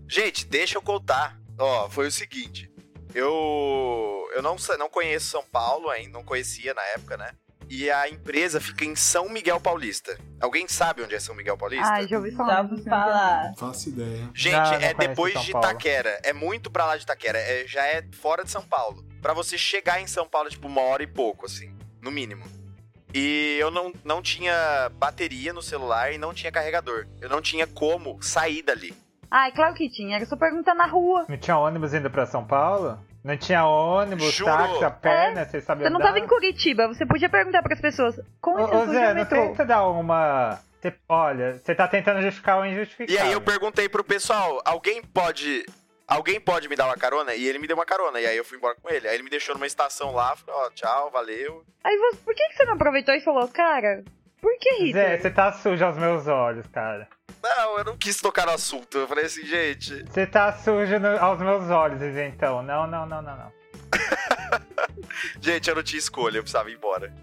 Gente, deixa eu contar. Ó, foi o seguinte. Eu eu não, não conheço São Paulo ainda, não conhecia na época, né? E a empresa fica em São Miguel Paulista. Alguém sabe onde é São Miguel Paulista? Ai, já ouvi Já falar. vou disso, falar. Não faço ideia. Gente, Não, não é depois de. Itaquera. É muito pra lá de Itaquera. É, já é fora de São Paulo. Pra você chegar em São Paulo, é tipo uma hora e pouco, assim. No mínimo. E eu não, não tinha bateria no celular e não tinha carregador. Eu não tinha como sair dali. Ai, claro que tinha. Era só perguntar na rua. Não tinha ônibus indo pra São Paulo? Não tinha ônibus, Juro. táxi, a pé, né? Você sabe Você não andar? tava em Curitiba. Você podia perguntar pras pessoas. Como Ô, você ô surgiu Zé, não tenta dar uma... Você- olha, você tá tentando justificar o injustificável. E aí eu perguntei pro pessoal, alguém pode. Alguém pode me dar uma carona? E ele me deu uma carona. E aí eu fui embora com ele. Aí ele me deixou numa estação lá, falou, ó, tchau, valeu. Aí você, por que que você não aproveitou e falou, cara, por que Zé, Hitler? você tá sujo aos meus olhos, cara. Não, eu não quis tocar no assunto. Eu falei assim, gente. Você tá sujo no- aos meus olhos, então. Não, não, não, não, não. Gente, eu não tinha escolha, eu precisava ir embora.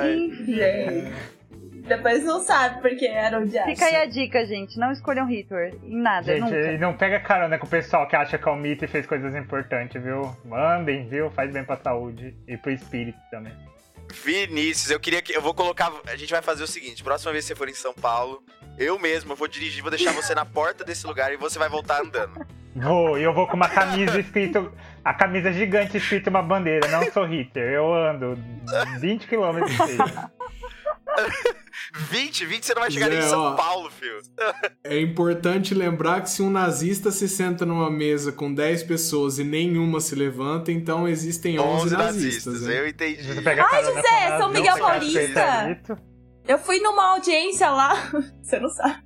Ai. Gente. Depois não sabe porque era o Jackson. Fica aí a dica, gente. Não escolham Hitler em nada, Gente, nunca. não pega carona com o pessoal que acha que é um mito e fez coisas importantes, viu? Mandem, viu? Faz bem pra saúde e pro espírito também. Vinícius, eu queria que. Eu vou colocar. A gente vai fazer o seguinte: próxima vez que você for em São Paulo, eu mesmo eu vou dirigir, vou deixar você na porta desse lugar e você vai voltar andando. Vou, e eu vou com uma camisa escrito. A camisa gigante escrito uma bandeira, não sou Hitler. Eu ando 20 km. 20, 20 você não vai chegar nem em Zé, São ó. Paulo, filho. É importante lembrar que se um nazista se senta numa mesa com 10 pessoas e nenhuma se levanta, então existem 11, 11 nazistas. nazistas, hein? eu entendi. Ai, José, São Miguel Paulista. Eu fui numa audiência lá. Você não sabe.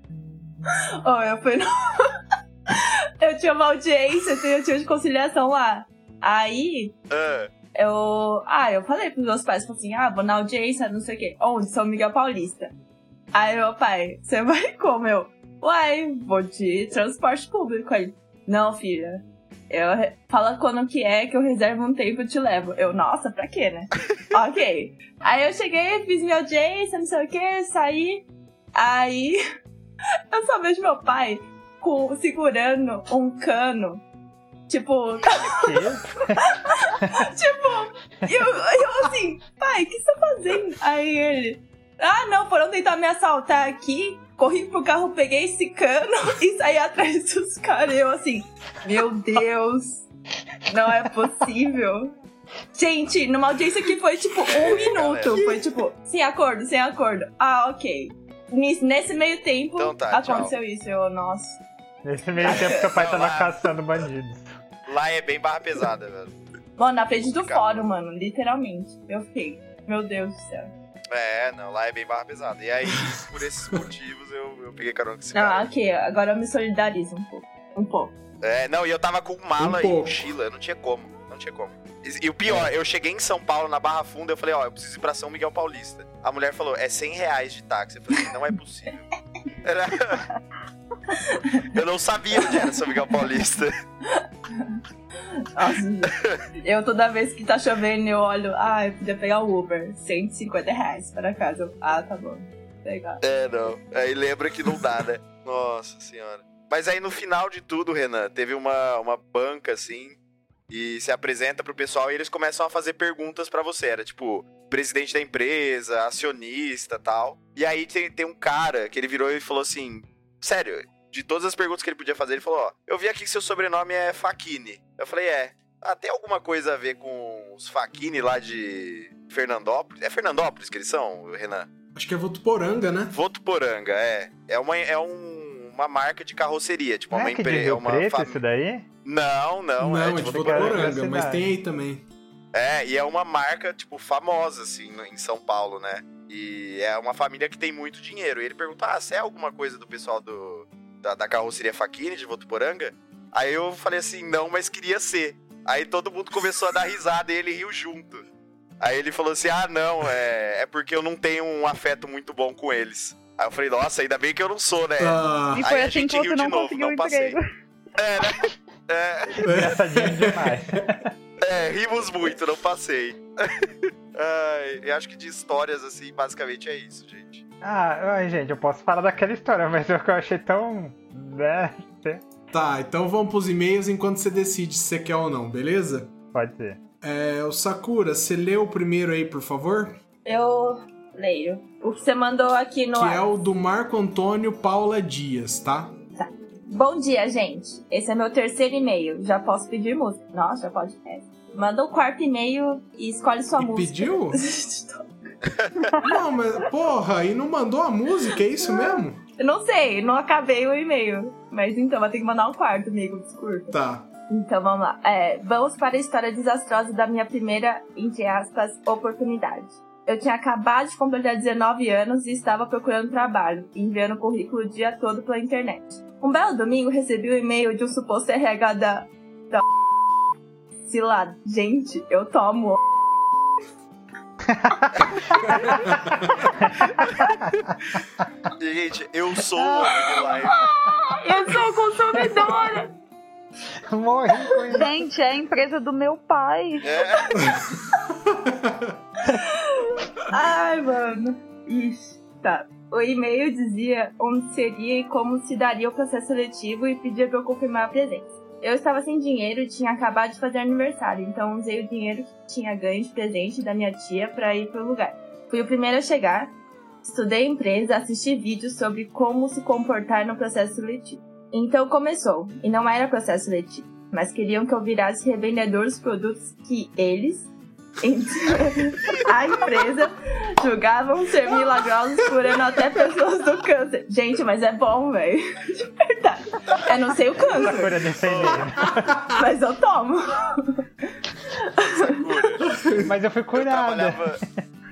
Oh, eu fui no... Eu tinha uma audiência, eu tinha de conciliação lá. Aí, Ah, eu. Ah, eu falei pros meus pais, assim, ah, vou na audiência, não sei o quê. Onde? São Miguel Paulista. Aí meu pai, você vai como? Eu, uai, vou de transporte público. Aí, não, filha. Eu re- fala quando que é que eu reservo um tempo e te levo. Eu, nossa, pra quê, né? ok. Aí eu cheguei, fiz minha audiência, não sei o que, saí. Aí eu só vejo meu pai com, segurando um cano. Tipo, Que? E eu, eu assim, pai, o que você tá fazendo? Aí ele, ah, não, foram tentar me assaltar aqui. Corri pro carro, peguei esse cano e saí atrás dos caras. Eu assim, meu Deus, não é possível. Gente, numa audiência que foi tipo um minuto. Foi tipo, sem acordo, sem acordo. Ah, ok. Nesse, meio tempo, Então tá, tchau. aconteceu isso. Eu, nossa. Nesse meio tempo, seu pai tava caçando bandidos. Lá é bem barra pesada, velho. Mano, na frente do fórum, mano, literalmente. Eu fiquei, meu Deus do céu. É, não, lá é bem barra pesada. E aí, por esses motivos, eu, eu peguei carona com esse Ah, cara. ok, agora eu me solidarizo um pouco. Um pouco. É, não, e eu tava com mala Um e pouco. mochila, não tinha como, não tinha como. E, e o pior, eu cheguei em São Paulo, na Barra Funda, eu falei, ó, eu preciso ir pra São Miguel Paulista. A mulher falou, é 100 reais de táxi. Eu falei, não é possível. Era... eu não sabia onde era São Miguel Paulista. Nossa, eu toda vez que tá chovendo, eu olho, ah, eu podia pegar o Uber, 150 reais para casa. Eu, ah, tá bom. Legal. É, não. Aí lembra que não dá, né? Nossa senhora. Mas aí no final de tudo, Renan, teve uma, uma banca assim e se apresenta pro pessoal e eles começam a fazer perguntas pra você. Era tipo, presidente da empresa, acionista tal. E aí tem, tem um cara que ele virou e falou assim: Sério, de todas as perguntas que ele podia fazer, ele falou: Ó, eu vi aqui que seu sobrenome é Faquini. Eu falei: É. Ah, tem alguma coisa a ver com os Faquini lá de Fernandópolis? É Fernandópolis que eles são, Renan? Acho que é Votuporanga, né? Votuporanga, é. É uma, é um- uma marca de carroceria, tipo, Não uma é empresa. É uma Preto fam- isso daí? Não, não, Não, é é de de Votuporanga. Mas cidade. tem aí também. É, e é uma marca, tipo, famosa, assim, em São Paulo, né? E é uma família que tem muito dinheiro. E ele perguntou: ah, você é alguma coisa do pessoal do, da, da carroceria Faquini de Votuporanga? Aí eu falei assim: não, mas queria ser. Aí todo mundo começou a dar risada e ele riu junto. Aí ele falou assim: ah, não, é, é porque eu não tenho um afeto muito bom com eles. Aí eu falei: nossa, ainda bem que eu não sou, né? Ah, E Aí foi a assim gente que você riu de não novo, conseguiu não passei. emprego. É, né? É, Engraçadinho demais. É, rimos muito, não passei. Ai, eu acho que de histórias, assim, basicamente é isso, gente. Ah, ai, gente, eu posso falar daquela história, mas eu que eu achei tão. né? tá, então vamos pros e-mails enquanto você decide se você quer ou não, beleza? Pode ser. É, o Sakura, você lê o primeiro aí, por favor? Eu leio. O que você mandou aqui no Que ar. é o do Marco Antônio Paula Dias, tá? Bom dia, gente. Esse é meu terceiro e-mail. Já posso pedir música? Nossa, já pode. É. Manda o quarto e-mail e escolhe sua E música. pediu? Não, mas porra, e não mandou a música, é isso mesmo? Eu não sei, não acabei o e-mail. Mas então, vai ter que mandar um quarto, amigo. Desculpa. Tá. Então vamos lá. É, vamos para a história desastrosa da minha primeira, entre aspas, oportunidade. Eu tinha acabado de completar 19 anos e estava procurando trabalho, enviando currículo o dia todo pela internet. Um belo domingo recebi o e-mail de um suposto RH da. da. Se lá, gente, eu tomo. Gente, eu sou o homem do live. Eu sou consumidora! Morri com isso. Gente, é a empresa do meu pai. É, Ai, mano. Ixi, tá. O e-mail dizia onde seria e como se daria o processo seletivo e pedia pra eu confirmar a presença. Eu estava sem dinheiro e tinha acabado de fazer aniversário, então usei o dinheiro que tinha ganho de presente da minha tia pra ir pro lugar. Fui o primeiro a chegar, estudei empresa, assisti vídeos sobre como se comportar no processo seletivo. Então começou, e não era processo seletivo, mas queriam que eu virasse revendedor dos produtos que eles, a empresa julgavam ser milagrosos curando até pessoas do câncer. Gente, mas é bom, velho. De verdade. Eu não sei o câncer, defendendo. mas eu tomo. Mas eu fui eu curada. trabalhava.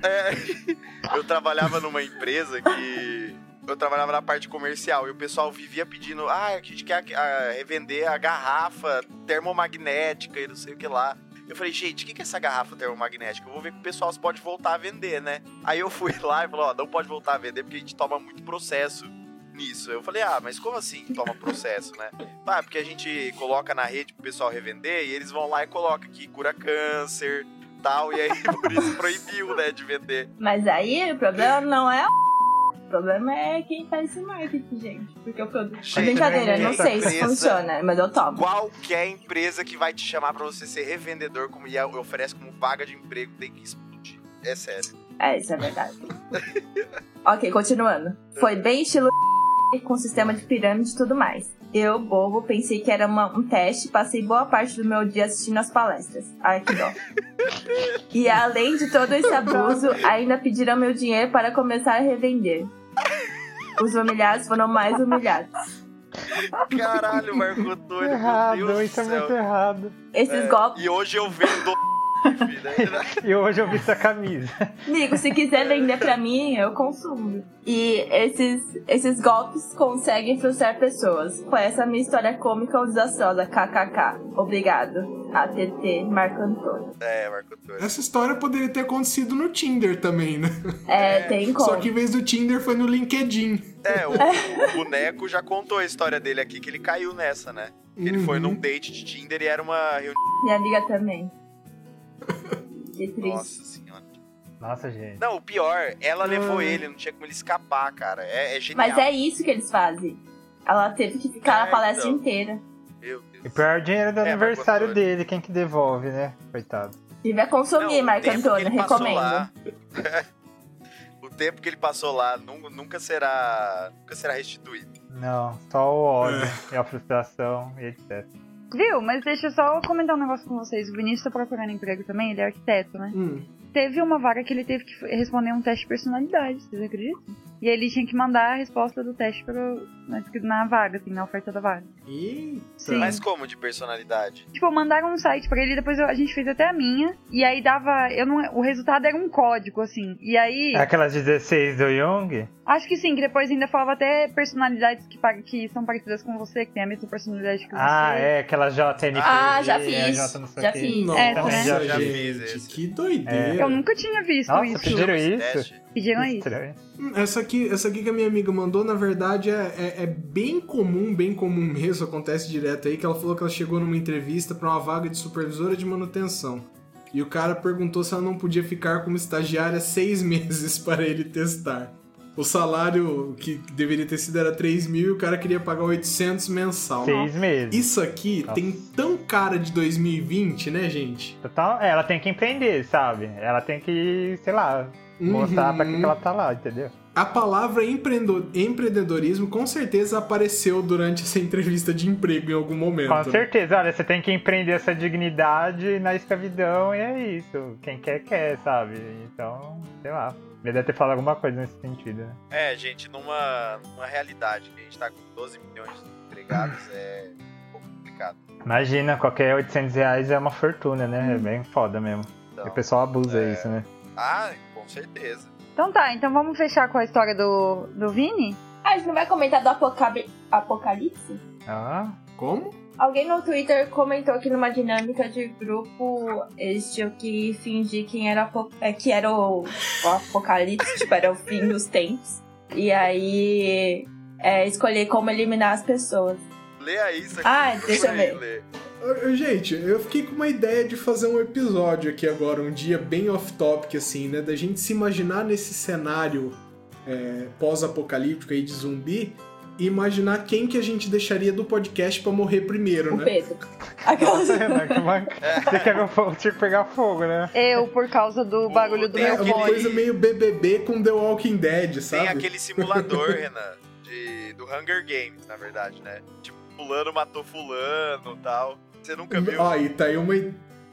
é, eu trabalhava numa empresa que. Eu trabalhava na parte comercial e o pessoal vivia pedindo: ah, a gente quer ah, revender a garrafa termomagnética e não sei o que lá. Eu falei, gente, o que que é essa garrafa termomagnética? Eu vou ver que o pessoal pode voltar a vender, né? Aí eu fui lá e falei, ó, não pode voltar a vender porque a gente toma muito processo nisso. Eu falei, ah, mas como assim toma processo, né? Ah, porque a gente coloca na rede pro pessoal revender e eles vão lá e colocam que cura câncer tal, e aí por isso proibiu, né, de vender. Mas aí o problema não é problema é quem faz esse marketing, gente. Porque o produto. Gente, Brincadeira, não qualquer sei se empresa- funciona, mas eu tomo. Qualquer empresa que vai te chamar pra você ser revendedor como e oferece como vaga de emprego tem que explodir. É sério. É, isso é verdade. ok, continuando. Foi bem estilo com sistema de pirâmide e tudo mais. Eu, bobo, pensei que era uma- um teste passei boa parte do meu dia assistindo as palestras. Ai, que dó. E além de todo esse abuso, ainda pediram meu dinheiro para começar a revender. Os humilhados foram mais humilhados. Caralho, Marco Antônio, meu Errado, Deus isso é do céu. muito errado. Esses É, golpes E hoje eu vendo E hoje eu vi essa camisa. Amigo, se quiser vender pra mim, eu consumo. E esses, esses golpes conseguem frustrar pessoas. Foi essa minha história cômica ou desastrosa, kkk. Obrigado. ATT Marco Antônio. É, Marco Antônio. Essa história poderia ter acontecido no Tinder também, né? É, tem como. Só que em vez do Tinder foi no LinkedIn. É, o, o boneco já contou a história dele aqui, que ele caiu nessa, né? Ele foi Uhum. num date de Tinder e era uma reunião. Minha amiga também. Que triste. Nossa senhora. Nossa, gente. Não, o pior, ela levou Ah. ele, não tinha como ele escapar, cara. É, é genial. Mas é isso que eles fazem. Ela teve que ficar É, na palestra então. inteira. Meu Deus. E pior é o dinheiro do É, aniversário Antônio. dele, quem que devolve, né? Coitado. Devia consumir, Não, Marco Antônio, recomendo. lá- o tempo que ele passou lá nu- nunca será, nunca será restituído. Não, só o ódio e a frustração e etc. Viu? Mas deixa eu só comentar um negócio com vocês. O Vinícius tá procurando emprego também, ele é arquiteto, né? Hum. Teve uma vaga que ele teve que responder um teste de personalidade, vocês acreditam? E aí ele tinha que mandar a resposta do teste pro, na, na vaga, assim, na oferta da vaga. Eita. Sim. Mas como de personalidade? Tipo, mandaram um site pra ele, depois eu- a gente fez até a minha. E aí dava. Eu não, o resultado era um código, assim. E aí. Aquelas 16 do Jung? Acho que sim, que depois ainda falava até personalidades que, que são parecidas com você, que tem a mesma personalidade que Ah, você. é, aquela JNPG. Ah, já é, fiz. Não sei Já fiz. Nossa, É, né? já fiz esse. que doideira. Eu nunca tinha visto Nossa, isso. pediram Esse isso? Pediram isso. Essa aqui, essa aqui que a minha amiga mandou, na verdade, é, é, é bem comum, bem comum mesmo, acontece direto aí, que ela falou que ela chegou numa entrevista pra uma vaga de supervisora de manutenção. E o cara perguntou se ela não podia ficar como estagiária seis meses para ele testar. O salário que deveria ter sido era 3 mil e o cara queria pagar 800 mensal. Seis meses. Isso aqui Nossa. tem tão cara de 2020, né, gente? Total, ela tem que empreender, sabe? Ela tem que, sei lá, mostrar pra que, Uhum. que ela tá lá, entendeu? A palavra empreendedorismo com certeza apareceu durante essa entrevista de emprego em algum momento. Com certeza, olha, você tem que empreender essa dignidade na escravidão e é isso. Quem quer, quer, sabe? Então, sei lá. Ele deve ter falado alguma coisa nesse sentido, né? É, gente, numa, numa realidade que a gente tá com 12 milhões de empregados, é um pouco complicado. Imagina, qualquer 800 reais é uma fortuna, né? É bem foda mesmo. Então, E o pessoal abusa é. isso, né? Ah, com certeza. Então tá, então vamos fechar com a história do, do Vini? Ah, a gente não vai comentar do apocabi- apocalipse? Ah, Como? Alguém no Twitter comentou que numa dinâmica de grupo eles tinham que fingir quem era apo- é, que era o, o apocalipse, tipo, era o fim dos tempos. E aí é, escolher como eliminar as pessoas. Lê aí isso aqui. Ah, deixa eu ver. lê. Gente, eu fiquei com uma ideia de fazer um episódio aqui agora, um dia bem off-topic, assim, né? Da gente se imaginar nesse cenário é, pós-apocalíptico aí de zumbi e imaginar quem que a gente deixaria do podcast pra morrer primeiro, O né? Pedro. Aquelas... nossa, Renan, que man... Você quer ver o fogo, tinha que pegar fogo, né? Eu, por causa do bagulho do tem meu É uma coisa meio BBB com The Walking Dead, sabe? Tem aquele simulador, Renan, de, do Hunger Games, na verdade, né? Tipo, fulano matou fulano e tal. Você nunca viu? E tá aí uma.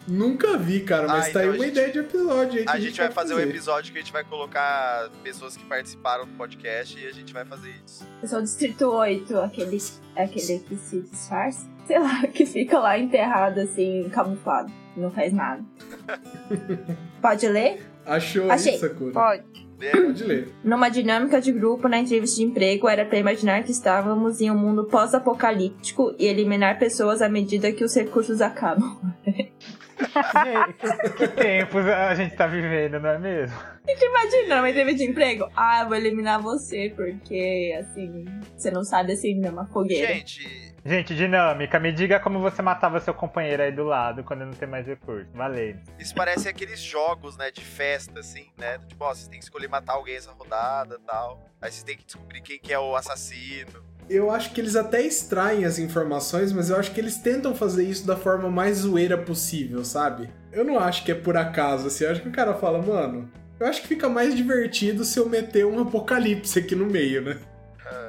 Nunca vi, cara, mas Ah, tá aí então a uma gente- ideia de episódio aí que A gente vai pode fazer um episódio que a gente vai colocar pessoas que participaram do podcast e a gente vai fazer isso. Eu sou o Distrito 8, aquele, aquele que se disfarça. Sei lá, que fica lá enterrado assim, camuflado. Não faz nada. Pode ler? Achou Achei. isso, Sakura? Pode. Pode ler. Numa dinâmica de grupo na entrevista de emprego, era para imaginar que estávamos em um mundo pós-apocalíptico e eliminar pessoas à medida que os recursos acabam. Gente, que tempos a gente tá vivendo, não é mesmo? Fica imaginando uma entrevista de emprego. Ah, eu vou eliminar você, porque, assim, você não sabe assim, é uma fogueira. Gente, Gente, dinâmica, me diga como você matava seu companheiro aí do lado quando não tem mais recurso. Valeu. isso parece aqueles jogos, né, de festa, assim, né? Tipo, ó, você tem que escolher matar alguém essa rodada e tal. Aí você tem que descobrir quem que é o assassino. Eu acho que eles até extraem as informações, mas eu acho que eles tentam fazer isso da forma mais zoeira possível, sabe? Eu não acho que é por acaso, assim. Eu acho que o cara fala, mano, eu acho que fica mais divertido se eu meter um apocalipse aqui no meio, né?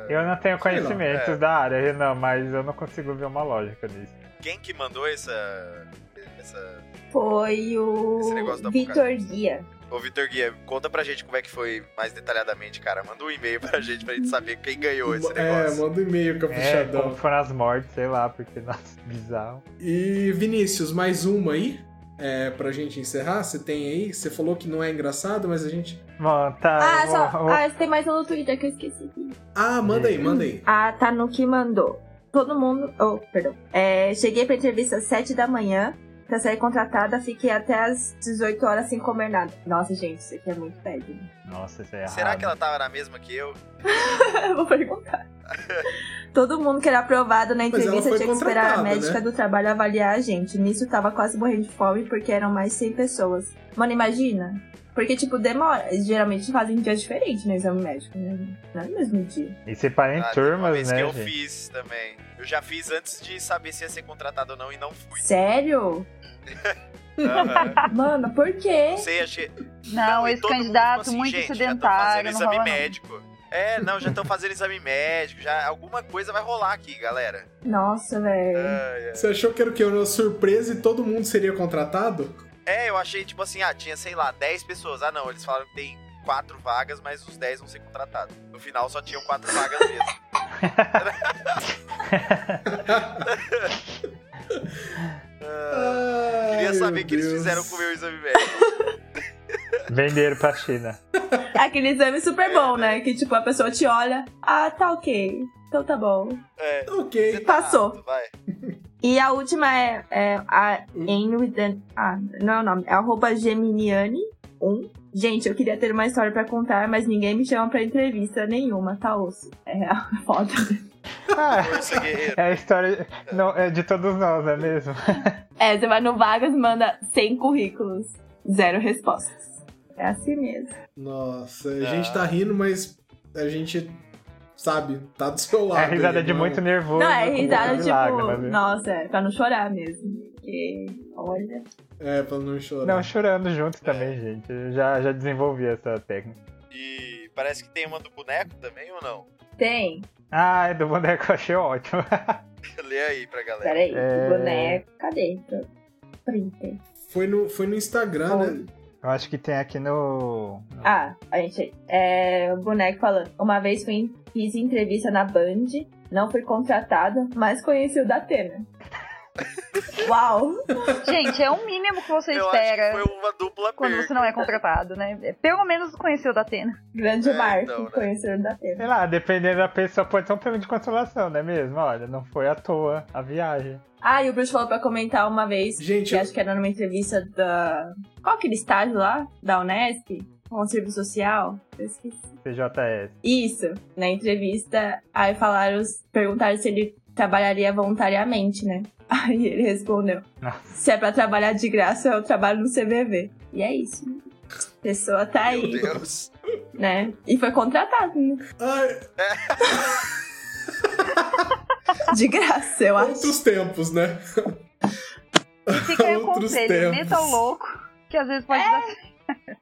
Eu não tenho conhecimentos é. da área, Renan, mas eu não consigo ver uma lógica nisso. Quem que mandou essa. essa... Foi o Esse negócio do Vitor. Guia. Ô, Vitor Guia, conta pra gente como é que foi mais detalhadamente, cara. Manda um e-mail pra gente pra gente saber quem ganhou esse É, negócio. manda um e-mail, É, caprichadão. como foram as mortes, sei lá, porque, nossa, bizarro. E Vinícius, mais uma aí? É, pra gente encerrar? Você tem aí? Você falou que não é engraçado, mas a gente. Bom, tá. Ah, só. vou- vou- Ah, tem mais um no Twitter que eu esqueci. Ah, manda aí, manda aí. A Tanuki mandou. Todo mundo. Oh, perdão. É, cheguei pra entrevista às 7 da manhã. Pra sair contratada, fiquei até às 18 horas sem comer nada. Nossa, gente, isso aqui é muito bad. né? Nossa, isso é errado. Será que ela tava na mesma que eu? Eu vou perguntar. Todo mundo que era aprovado na entrevista tinha que esperar a médica né? do trabalho avaliar a gente. Nisso tava quase morrendo de fome porque eram mais 100 pessoas. Mano, imagina. Porque, tipo, demora. Geralmente fazem em dias diferentes no exame médico, né? Não é no mesmo dia. E separa em Ah, turmas, vez né, que eu gente? fiz também. Eu já fiz antes de saber se ia ser contratado ou não e não fui. Sério? Aham. Mano, por quê? Não sei, achei. Não, e esse mundo candidato falou assim, muito gente, Já sedentário, estão não fazendo exame não. médico. É, não, já estão fazendo exame médico, já alguma coisa vai rolar aqui, galera. Nossa, velho. Você achou que era o quê? Uma surpresa e todo mundo seria contratado? É, eu achei tipo assim, ah, tinha, sei lá, 10 pessoas. Ah, não, eles falaram que tem quatro vagas, mas os 10 vão ser contratados. No final só tinham quatro vagas mesmo. Queria Ai, saber o que eles fizeram com o meu exame médico. Venderam pra China. Aquele exame super bom, né? Que, tipo, a pessoa te olha. Ah, tá ok. Então tá bom. É, Tá Ok. tá Passou. vai. E a última é, é a Enwidan. Ah, não é o nome. É arroba Geminiani1. Gente, eu queria ter uma história pra contar, mas ninguém me chama pra entrevista nenhuma, tá osso. É real, é foda. Ah, é a história não, é de todos nós, não é mesmo? É, você vai no Vagas, manda 100 currículos, zero respostas. É assim mesmo. Nossa, a gente tá rindo, mas a gente, sabe, tá do seu lado. É risada aí, de não- muito nervoso. Não, é com risada, de tipo, lágrimas, né? nossa, é pra não chorar mesmo. Porque, olha. É, pra não chorar. Não, chorando junto também, gente. Eu já, já desenvolvi essa técnica. E parece que tem uma do boneco também ou não? Tem. Ah, é do boneco eu achei ótimo. Lê aí pra galera. Peraí, É. boneco. Cadê? Printer. Foi no, foi no Instagram, né? Eu acho que tem aqui no. Ah, a gente. É, o boneco falando. Uma vez fui, fiz entrevista na Band, não fui contratada, mas conheci o Datena. Uau! Gente, é o mínimo que você Eu espera acho que foi uma dupla quando perca. você não é contratado, né? Pelo menos conheceu da Atena. Grande É, marco então, né? conhecer o Datena. Sei lá, dependendo da pessoa, pode ser um prêmio de consolação, não é mesmo? Olha, não foi à toa a viagem. Ah, e o Bruce falou pra comentar uma vez, Gente, que eu- acho que era numa entrevista da. Qual aquele estágio lá? Da Unesp? Com o serviço social? Eu esqueci. CJS. Isso, na entrevista, aí falaram, perguntaram se ele trabalharia voluntariamente, né? Aí ele respondeu: Nossa. Se é pra trabalhar de graça, eu trabalho no CVV. E é isso. A pessoa tá Meu aí, Deus. né? E foi contratado, né? Ai, De graça, eu acho. outros tempos, né? E fica aí o Outros conselho, tempos. meta o louco, que às vezes pode dar certo.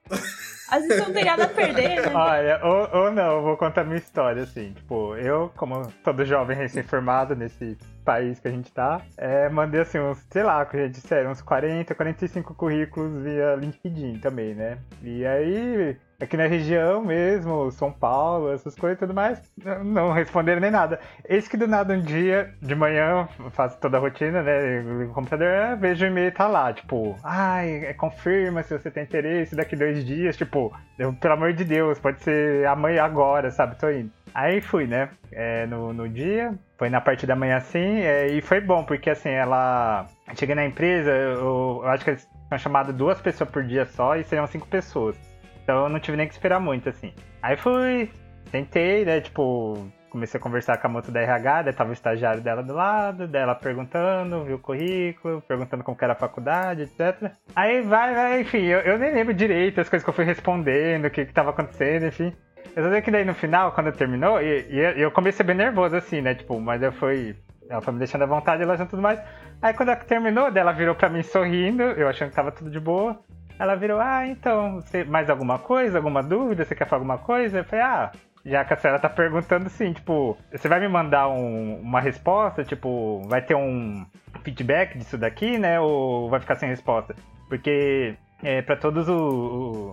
Às vezes não tem nada a perder, né? Olha, ou, ou não, vou contar minha história, assim. Tipo, eu, como todo jovem recém-formado nesse país que a gente tá, é, mandei, assim, uns, sei lá, que já disseram, uns 40, 45 currículos via LinkedIn também, né? E aí, aqui na região mesmo, São Paulo, essas coisas e tudo mais, não- responderam nem nada. Eis que do nada um dia, de manhã, faço toda a rotina, né? o computador, vejo o e-mail tá lá, tipo, ai, é, confirma se você tem interesse daqui dois dias, tipo, eu, pelo amor de Deus, pode ser amanhã agora, sabe? Tô indo. Aí fui, né? é, no, no dia, foi na parte da manhã assim, é, e foi bom, porque assim, ela. Cheguei na empresa, eu, eu acho que eles tinham chamado duas pessoas por dia só e seriam cinco pessoas. Então eu não tive nem que esperar muito, assim. Aí fui, tentei, né? Tipo, comecei a conversar com a moça da RH, daí tava o estagiário dela do lado, dela perguntando, viu o currículo, perguntando como que era a faculdade, etc. Aí vai, vai, enfim, eu, eu nem lembro direito as coisas que eu fui respondendo, o que que tava acontecendo, enfim. Eu só sei que daí no final, quando terminou, e, e eu- comecei bem nervoso, assim, né? Tipo, mas eu fui. Ela foi me deixando à vontade, ela tudo mais. Aí quando ela terminou, ela virou pra mim sorrindo, eu achando que tava tudo de boa. Ela virou, ah, então, você, mais alguma coisa? Alguma dúvida? Você quer falar alguma coisa? Eu falei, ah, já que a senhora tá perguntando assim, tipo, você vai me mandar um- uma resposta? Tipo, vai ter um feedback disso daqui, né? Ou vai ficar sem resposta? Porque é, para todos o-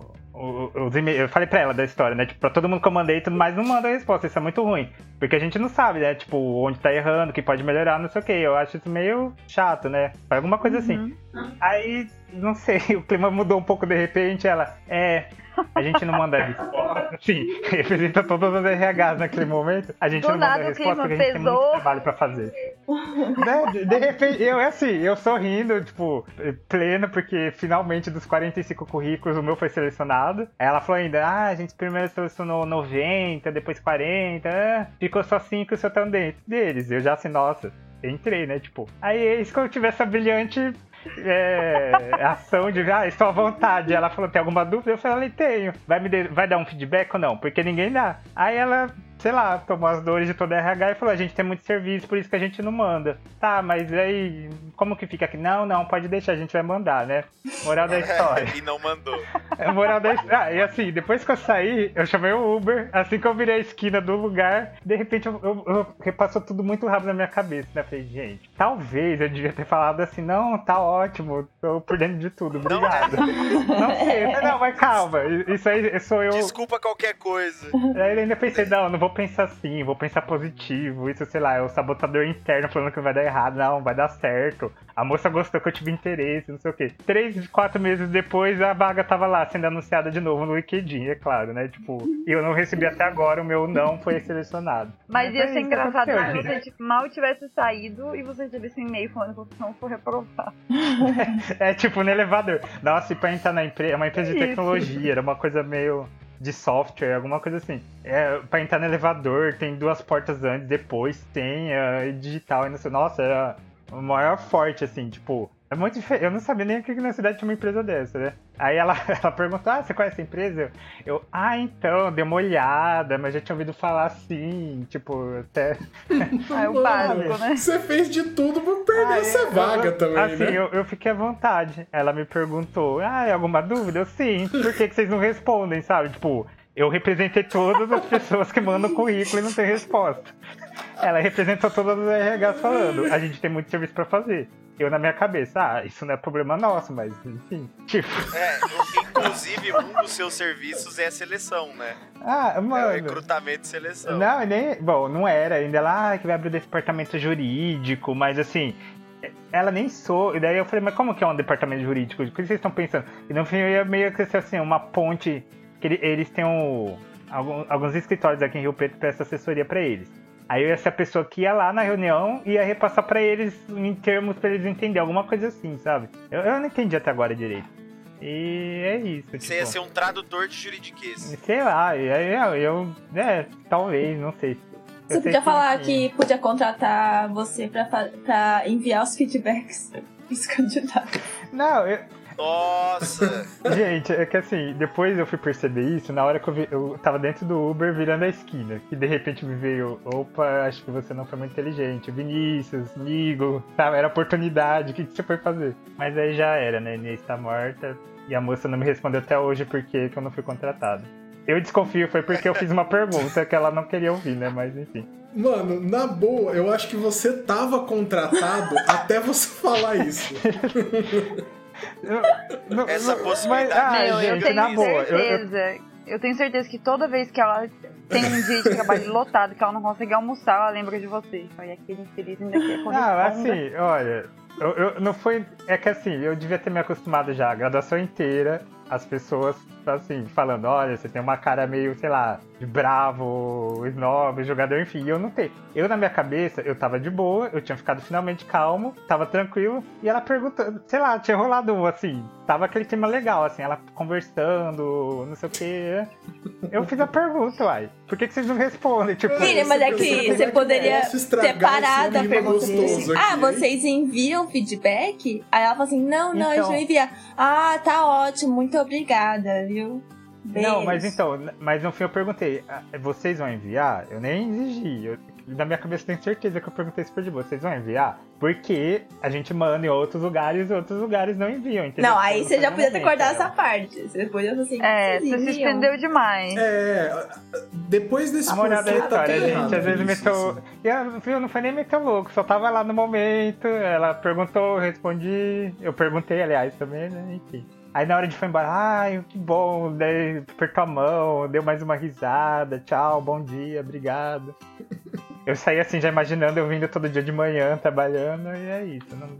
o- os. Eu falei pra ela da história, né? Tipo, pra todo mundo que eu mandei e tudo mais, não manda resposta. Isso é muito ruim. Porque a gente não sabe, né? Tipo, onde tá errando, o que pode melhorar, não sei o que. Eu acho isso meio chato, né? Alguma coisa assim. Aí, não sei, o clima mudou um pouco de repente. Ela, é. A gente não manda resposta. Sim, representa todas as RHs naquele momento. A gente Do não manda nada o resposta porque a gente tem muito pesou. trabalho pra fazer. Né? De, de repente, eu é assim, eu sorrindo, tipo, pleno, porque finalmente dos 45 currículos o meu foi selecionado. Aí ela falou ainda, ah, a gente primeiro selecionou 90, depois 40, ah, ficou só 5 e o seu tá dentro deles. Eu já assim, nossa, entrei, né? Tipo, aí eis que eu tive essa brilhante é, ação de, ah, estou à vontade. Ela falou, tem alguma dúvida? Eu falei, tenho. Vai, me de- vai dar um feedback ou não? Porque ninguém dá. Aí ela, sei lá, tomou as dores de toda a RH e falou, a gente tem muito serviço, por isso que a gente não manda. Tá, mas aí, como que fica aqui? Não, não, pode deixar, a gente vai mandar, né? Moral da história. e não mandou. É moral da história. Ah, e assim, depois que eu saí, eu chamei o Uber. Assim que eu virei a esquina do lugar, de repente eu, eu, eu- repassou tudo muito rápido na minha cabeça, né? Falei, gente, talvez eu devia ter falado assim, não, tá ótimo, tô por dentro de tudo, obrigado. Não, sei, não, mas calma, isso aí sou eu. Desculpa qualquer coisa. Aí eu ainda pensei, não, não vou pensar assim, vou pensar positivo. Isso, sei lá, é o sabotador interno falando que vai dar errado. Não, vai dar certo. A moça gostou que eu tive interesse, não sei o quê. Três, quatro meses depois, a vaga tava lá sendo anunciada de novo no LinkedIn, é claro, né? Tipo, eu não recebi até agora, o meu não foi selecionado. Mas ia é ser engraçado se você tipo, mal tivesse saído e você recebesse um e-mail falando que você não foi reprovado. É tipo no elevador. Nossa, e pra entrar na empresa, é uma empresa de Isso. tecnologia, era uma coisa meio de software, alguma coisa assim. É, pra entrar no elevador, tem duas portas antes, depois tem é, digital e não sei. Nossa, era o maior forte, assim, tipo. É muito diferente. Eu não sabia nem que na cidade tinha uma empresa dessa, né? Aí ela, ela perguntou: Ah, você conhece a empresa? Eu, eu, ah, então, dei uma olhada, mas já tinha ouvido falar assim, tipo, até. É o básico, né? Você fez de tudo pra perder Ah, essa eu- vaga eu- também, assim, né? eu, eu fiquei à vontade. Ela me perguntou, ah, é alguma dúvida? Eu sim. Por que, que vocês não respondem, sabe? Tipo, eu representei todas as pessoas que mandam currículo e não tem resposta. Ela representou todas as RHs falando, a gente tem muito serviço pra fazer. Eu na minha cabeça, ah, isso não é problema nosso, mas enfim. Tipo, É, inclusive, um dos seus serviços é a seleção, né? ah, É o mano. recrutamento e seleção. Não, nem. Bom, não era. Ainda ela ah, que vai abrir o departamento jurídico, mas assim. Ela nem sou. E daí eu falei, mas como que é um departamento jurídico? O que vocês estão pensando? E no fim eu ia meio que ser assim, uma ponte. Que ele- eles têm um, alguns escritórios aqui em Rio Preto que prestam assessoria pra eles. Aí eu ia ser a pessoa que ia lá na reunião e ia repassar pra eles em termos pra eles entenderem, alguma coisa assim, sabe? Eu, eu não entendi até agora direito. E é isso. Você tipo... ia ser um tradutor de juridiquês. Sei lá, aí eu, eu. É, talvez, não sei. Você podia falar que podia contratar você pra enviar os feedbacks dos candidatos. Não, eu- Nossa! gente, é que assim, depois eu fui perceber isso na hora que eu, vi, eu tava dentro do Uber virando a esquina. Que de repente me veio, opa, acho que você não foi muito inteligente. Vinícius, amigo, sabe? Era oportunidade, o que, que você foi fazer? Mas aí já era, né? Inês tá morta. E a moça não me respondeu até hoje por que que eu não fui contratado. Eu desconfio, foi porque eu fiz uma pergunta que ela não queria ouvir, né? Mas enfim. Mano, na boa, eu acho que você tava contratado até você falar isso. Eu- não- Essa não- possibilidade. Mas, ah, Meu, eu gente, tenho na boa. eu- eu- certeza. Eu, tenho certeza que toda vez que ela tem um dia de trabalho lotado, que ela não consegue almoçar, ela lembra de você. Aí aquele infeliz ainda quer Não, corresponda. assim, olha, eu, eu- não foi. É que assim, eu devia ter me acostumado já, a graduação inteira, as pessoas, assim, falando, olha, você tem uma cara meio, sei lá, de bravo, snob, jogador, enfim, e eu não tenho. Eu, na minha cabeça, eu tava de boa, eu tinha ficado finalmente calmo, tava tranquilo, e ela perguntando, sei lá, tinha rolado, um, assim, tava aquele clima legal, assim, ela conversando, não sei o quê. Eu fiz a pergunta, uai, por que, que vocês não respondem? Tipo, Filha, mas é Você que você é poderia que posso estragar ter parado esse a clima pergunta. tipo ah, hein?" vocês enviam feedback? Aí ela fala assim, não, não, a gente Então. não envia. Ah, tá ótimo, muito obrigada, viu? Não, mas então, mas no fim eu perguntei, "Ah, vocês vão enviar? Eu nem exigi. Eu, na minha cabeça eu tenho certeza que eu perguntei super de boa, vocês vão enviar? Porque a gente manda em outros lugares e outros lugares não enviam, entendeu? Não, aí Então, você já podia ter cortado essa parte. Você podia assim, É, você se estendeu demais. É, depois desse A moral da tá história, tudo gente, às vezes meteu. assim. Eu, viu, não foi nem meter louco, só tava lá no momento, ela perguntou, eu respondi, eu perguntei, aliás, também, né? Enfim. Aí na hora de foi embora, ai, que bom, daí apertou a mão, deu mais uma risada, tchau, bom dia, obrigado. Eu saí assim, já imaginando eu vindo todo dia de manhã, trabalhando, e é isso. não-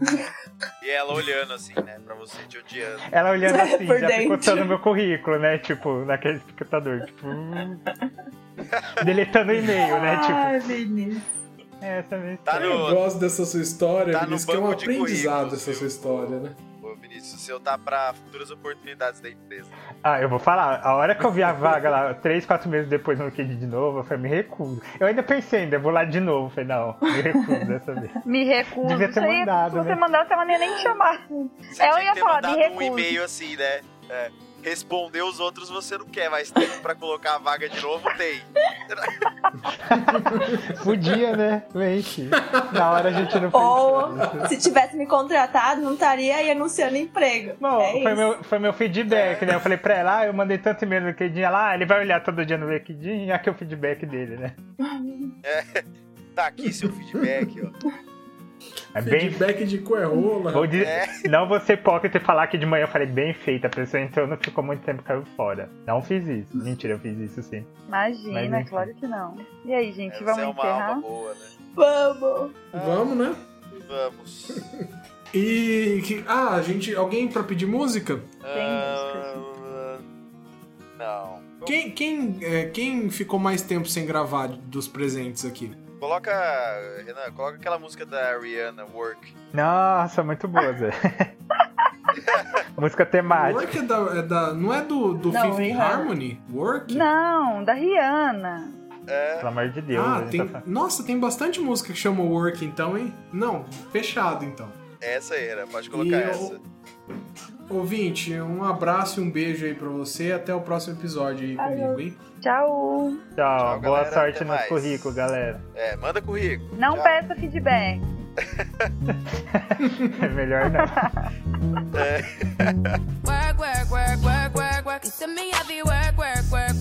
E ela olhando assim, né, pra você, te odiando. Ela olhando assim, já dentro. meu currículo, né? Tipo, naquele computador, tipo. Deletando o e-mail, né? Tipo, Ai, Vinícius. essa é a minha Tá história. Eu no. gosto dessa sua história, Tá no Vinícius, que é um aprendizado essa sua história, né? Vinícius, o seu tá pra futuras oportunidades da empresa. Ah, eu vou falar, a hora que eu vi a vaga lá, três, quatro meses depois no LinkedIn de novo, eu falei, me recuso. Eu ainda pensei ainda, eu vou lá de novo. Eu falei, não, me recuso dessa vez. Me recuso. Devia ter Isso aí, mandado, Se você né? mandasse, ela não ia nem chamar. Você Eu tinha ia falar, me um recuso. e-mail assim, né? É, responder os outros você não quer, mas tempo pra colocar a vaga de novo tem. Podia, né? Mente. Na hora a gente não Ou, se tivesse me contratado, não estaria aí anunciando emprego. Bom, é foi, isso. meu, foi meu feedback, né? Eu falei pra ela, ah, eu mandei tanto e-mail no LinkedIn, ela, ah, ele vai olhar todo dia no LinkedIn, e aqui é o feedback dele, né? Tá aqui seu feedback, ó. É bem Feedback de coerrola. Vou dizer, É. Não vou ser hipócrita e falar que de manhã eu falei bem feita, a pessoa entrou, não ficou muito tempo, caiu fora. Não fiz isso. Mentira, eu fiz isso sim. Imagina, Mas claro que não. E aí, gente, vamos é uma encerrar? alma boa, né? Vamos! Vamos, né? Vamos. E. que- ah, a gente. Alguém pra pedir música? Ah, não. Quem, quem, é, quem ficou mais tempo sem gravar dos presentes aqui? Coloca, Renan, coloca aquela música da Rihanna, Work. Nossa, muito boa, Zé. Música temática. Work é da, é da- Não é do, do Não, Fifth Rihanna. Harmony? Work? Não, da Rihanna. É, Pelo amor de Deus. Ah, tem. tá. Nossa, tem bastante música que chama Work então, hein? Não, fechado então. essa era, pode colocar E eu- essa. Ouvinte, um abraço e um beijo aí pra você. Até o próximo episódio aí comigo, hein? Tchau. Tchau, Tchau, boa galera, sorte nos mais. currículos, galera. É, manda currículo. Não Tchau. peça feedback. É melhor não. Work, work, work, work, work, work. You see me work, work, work,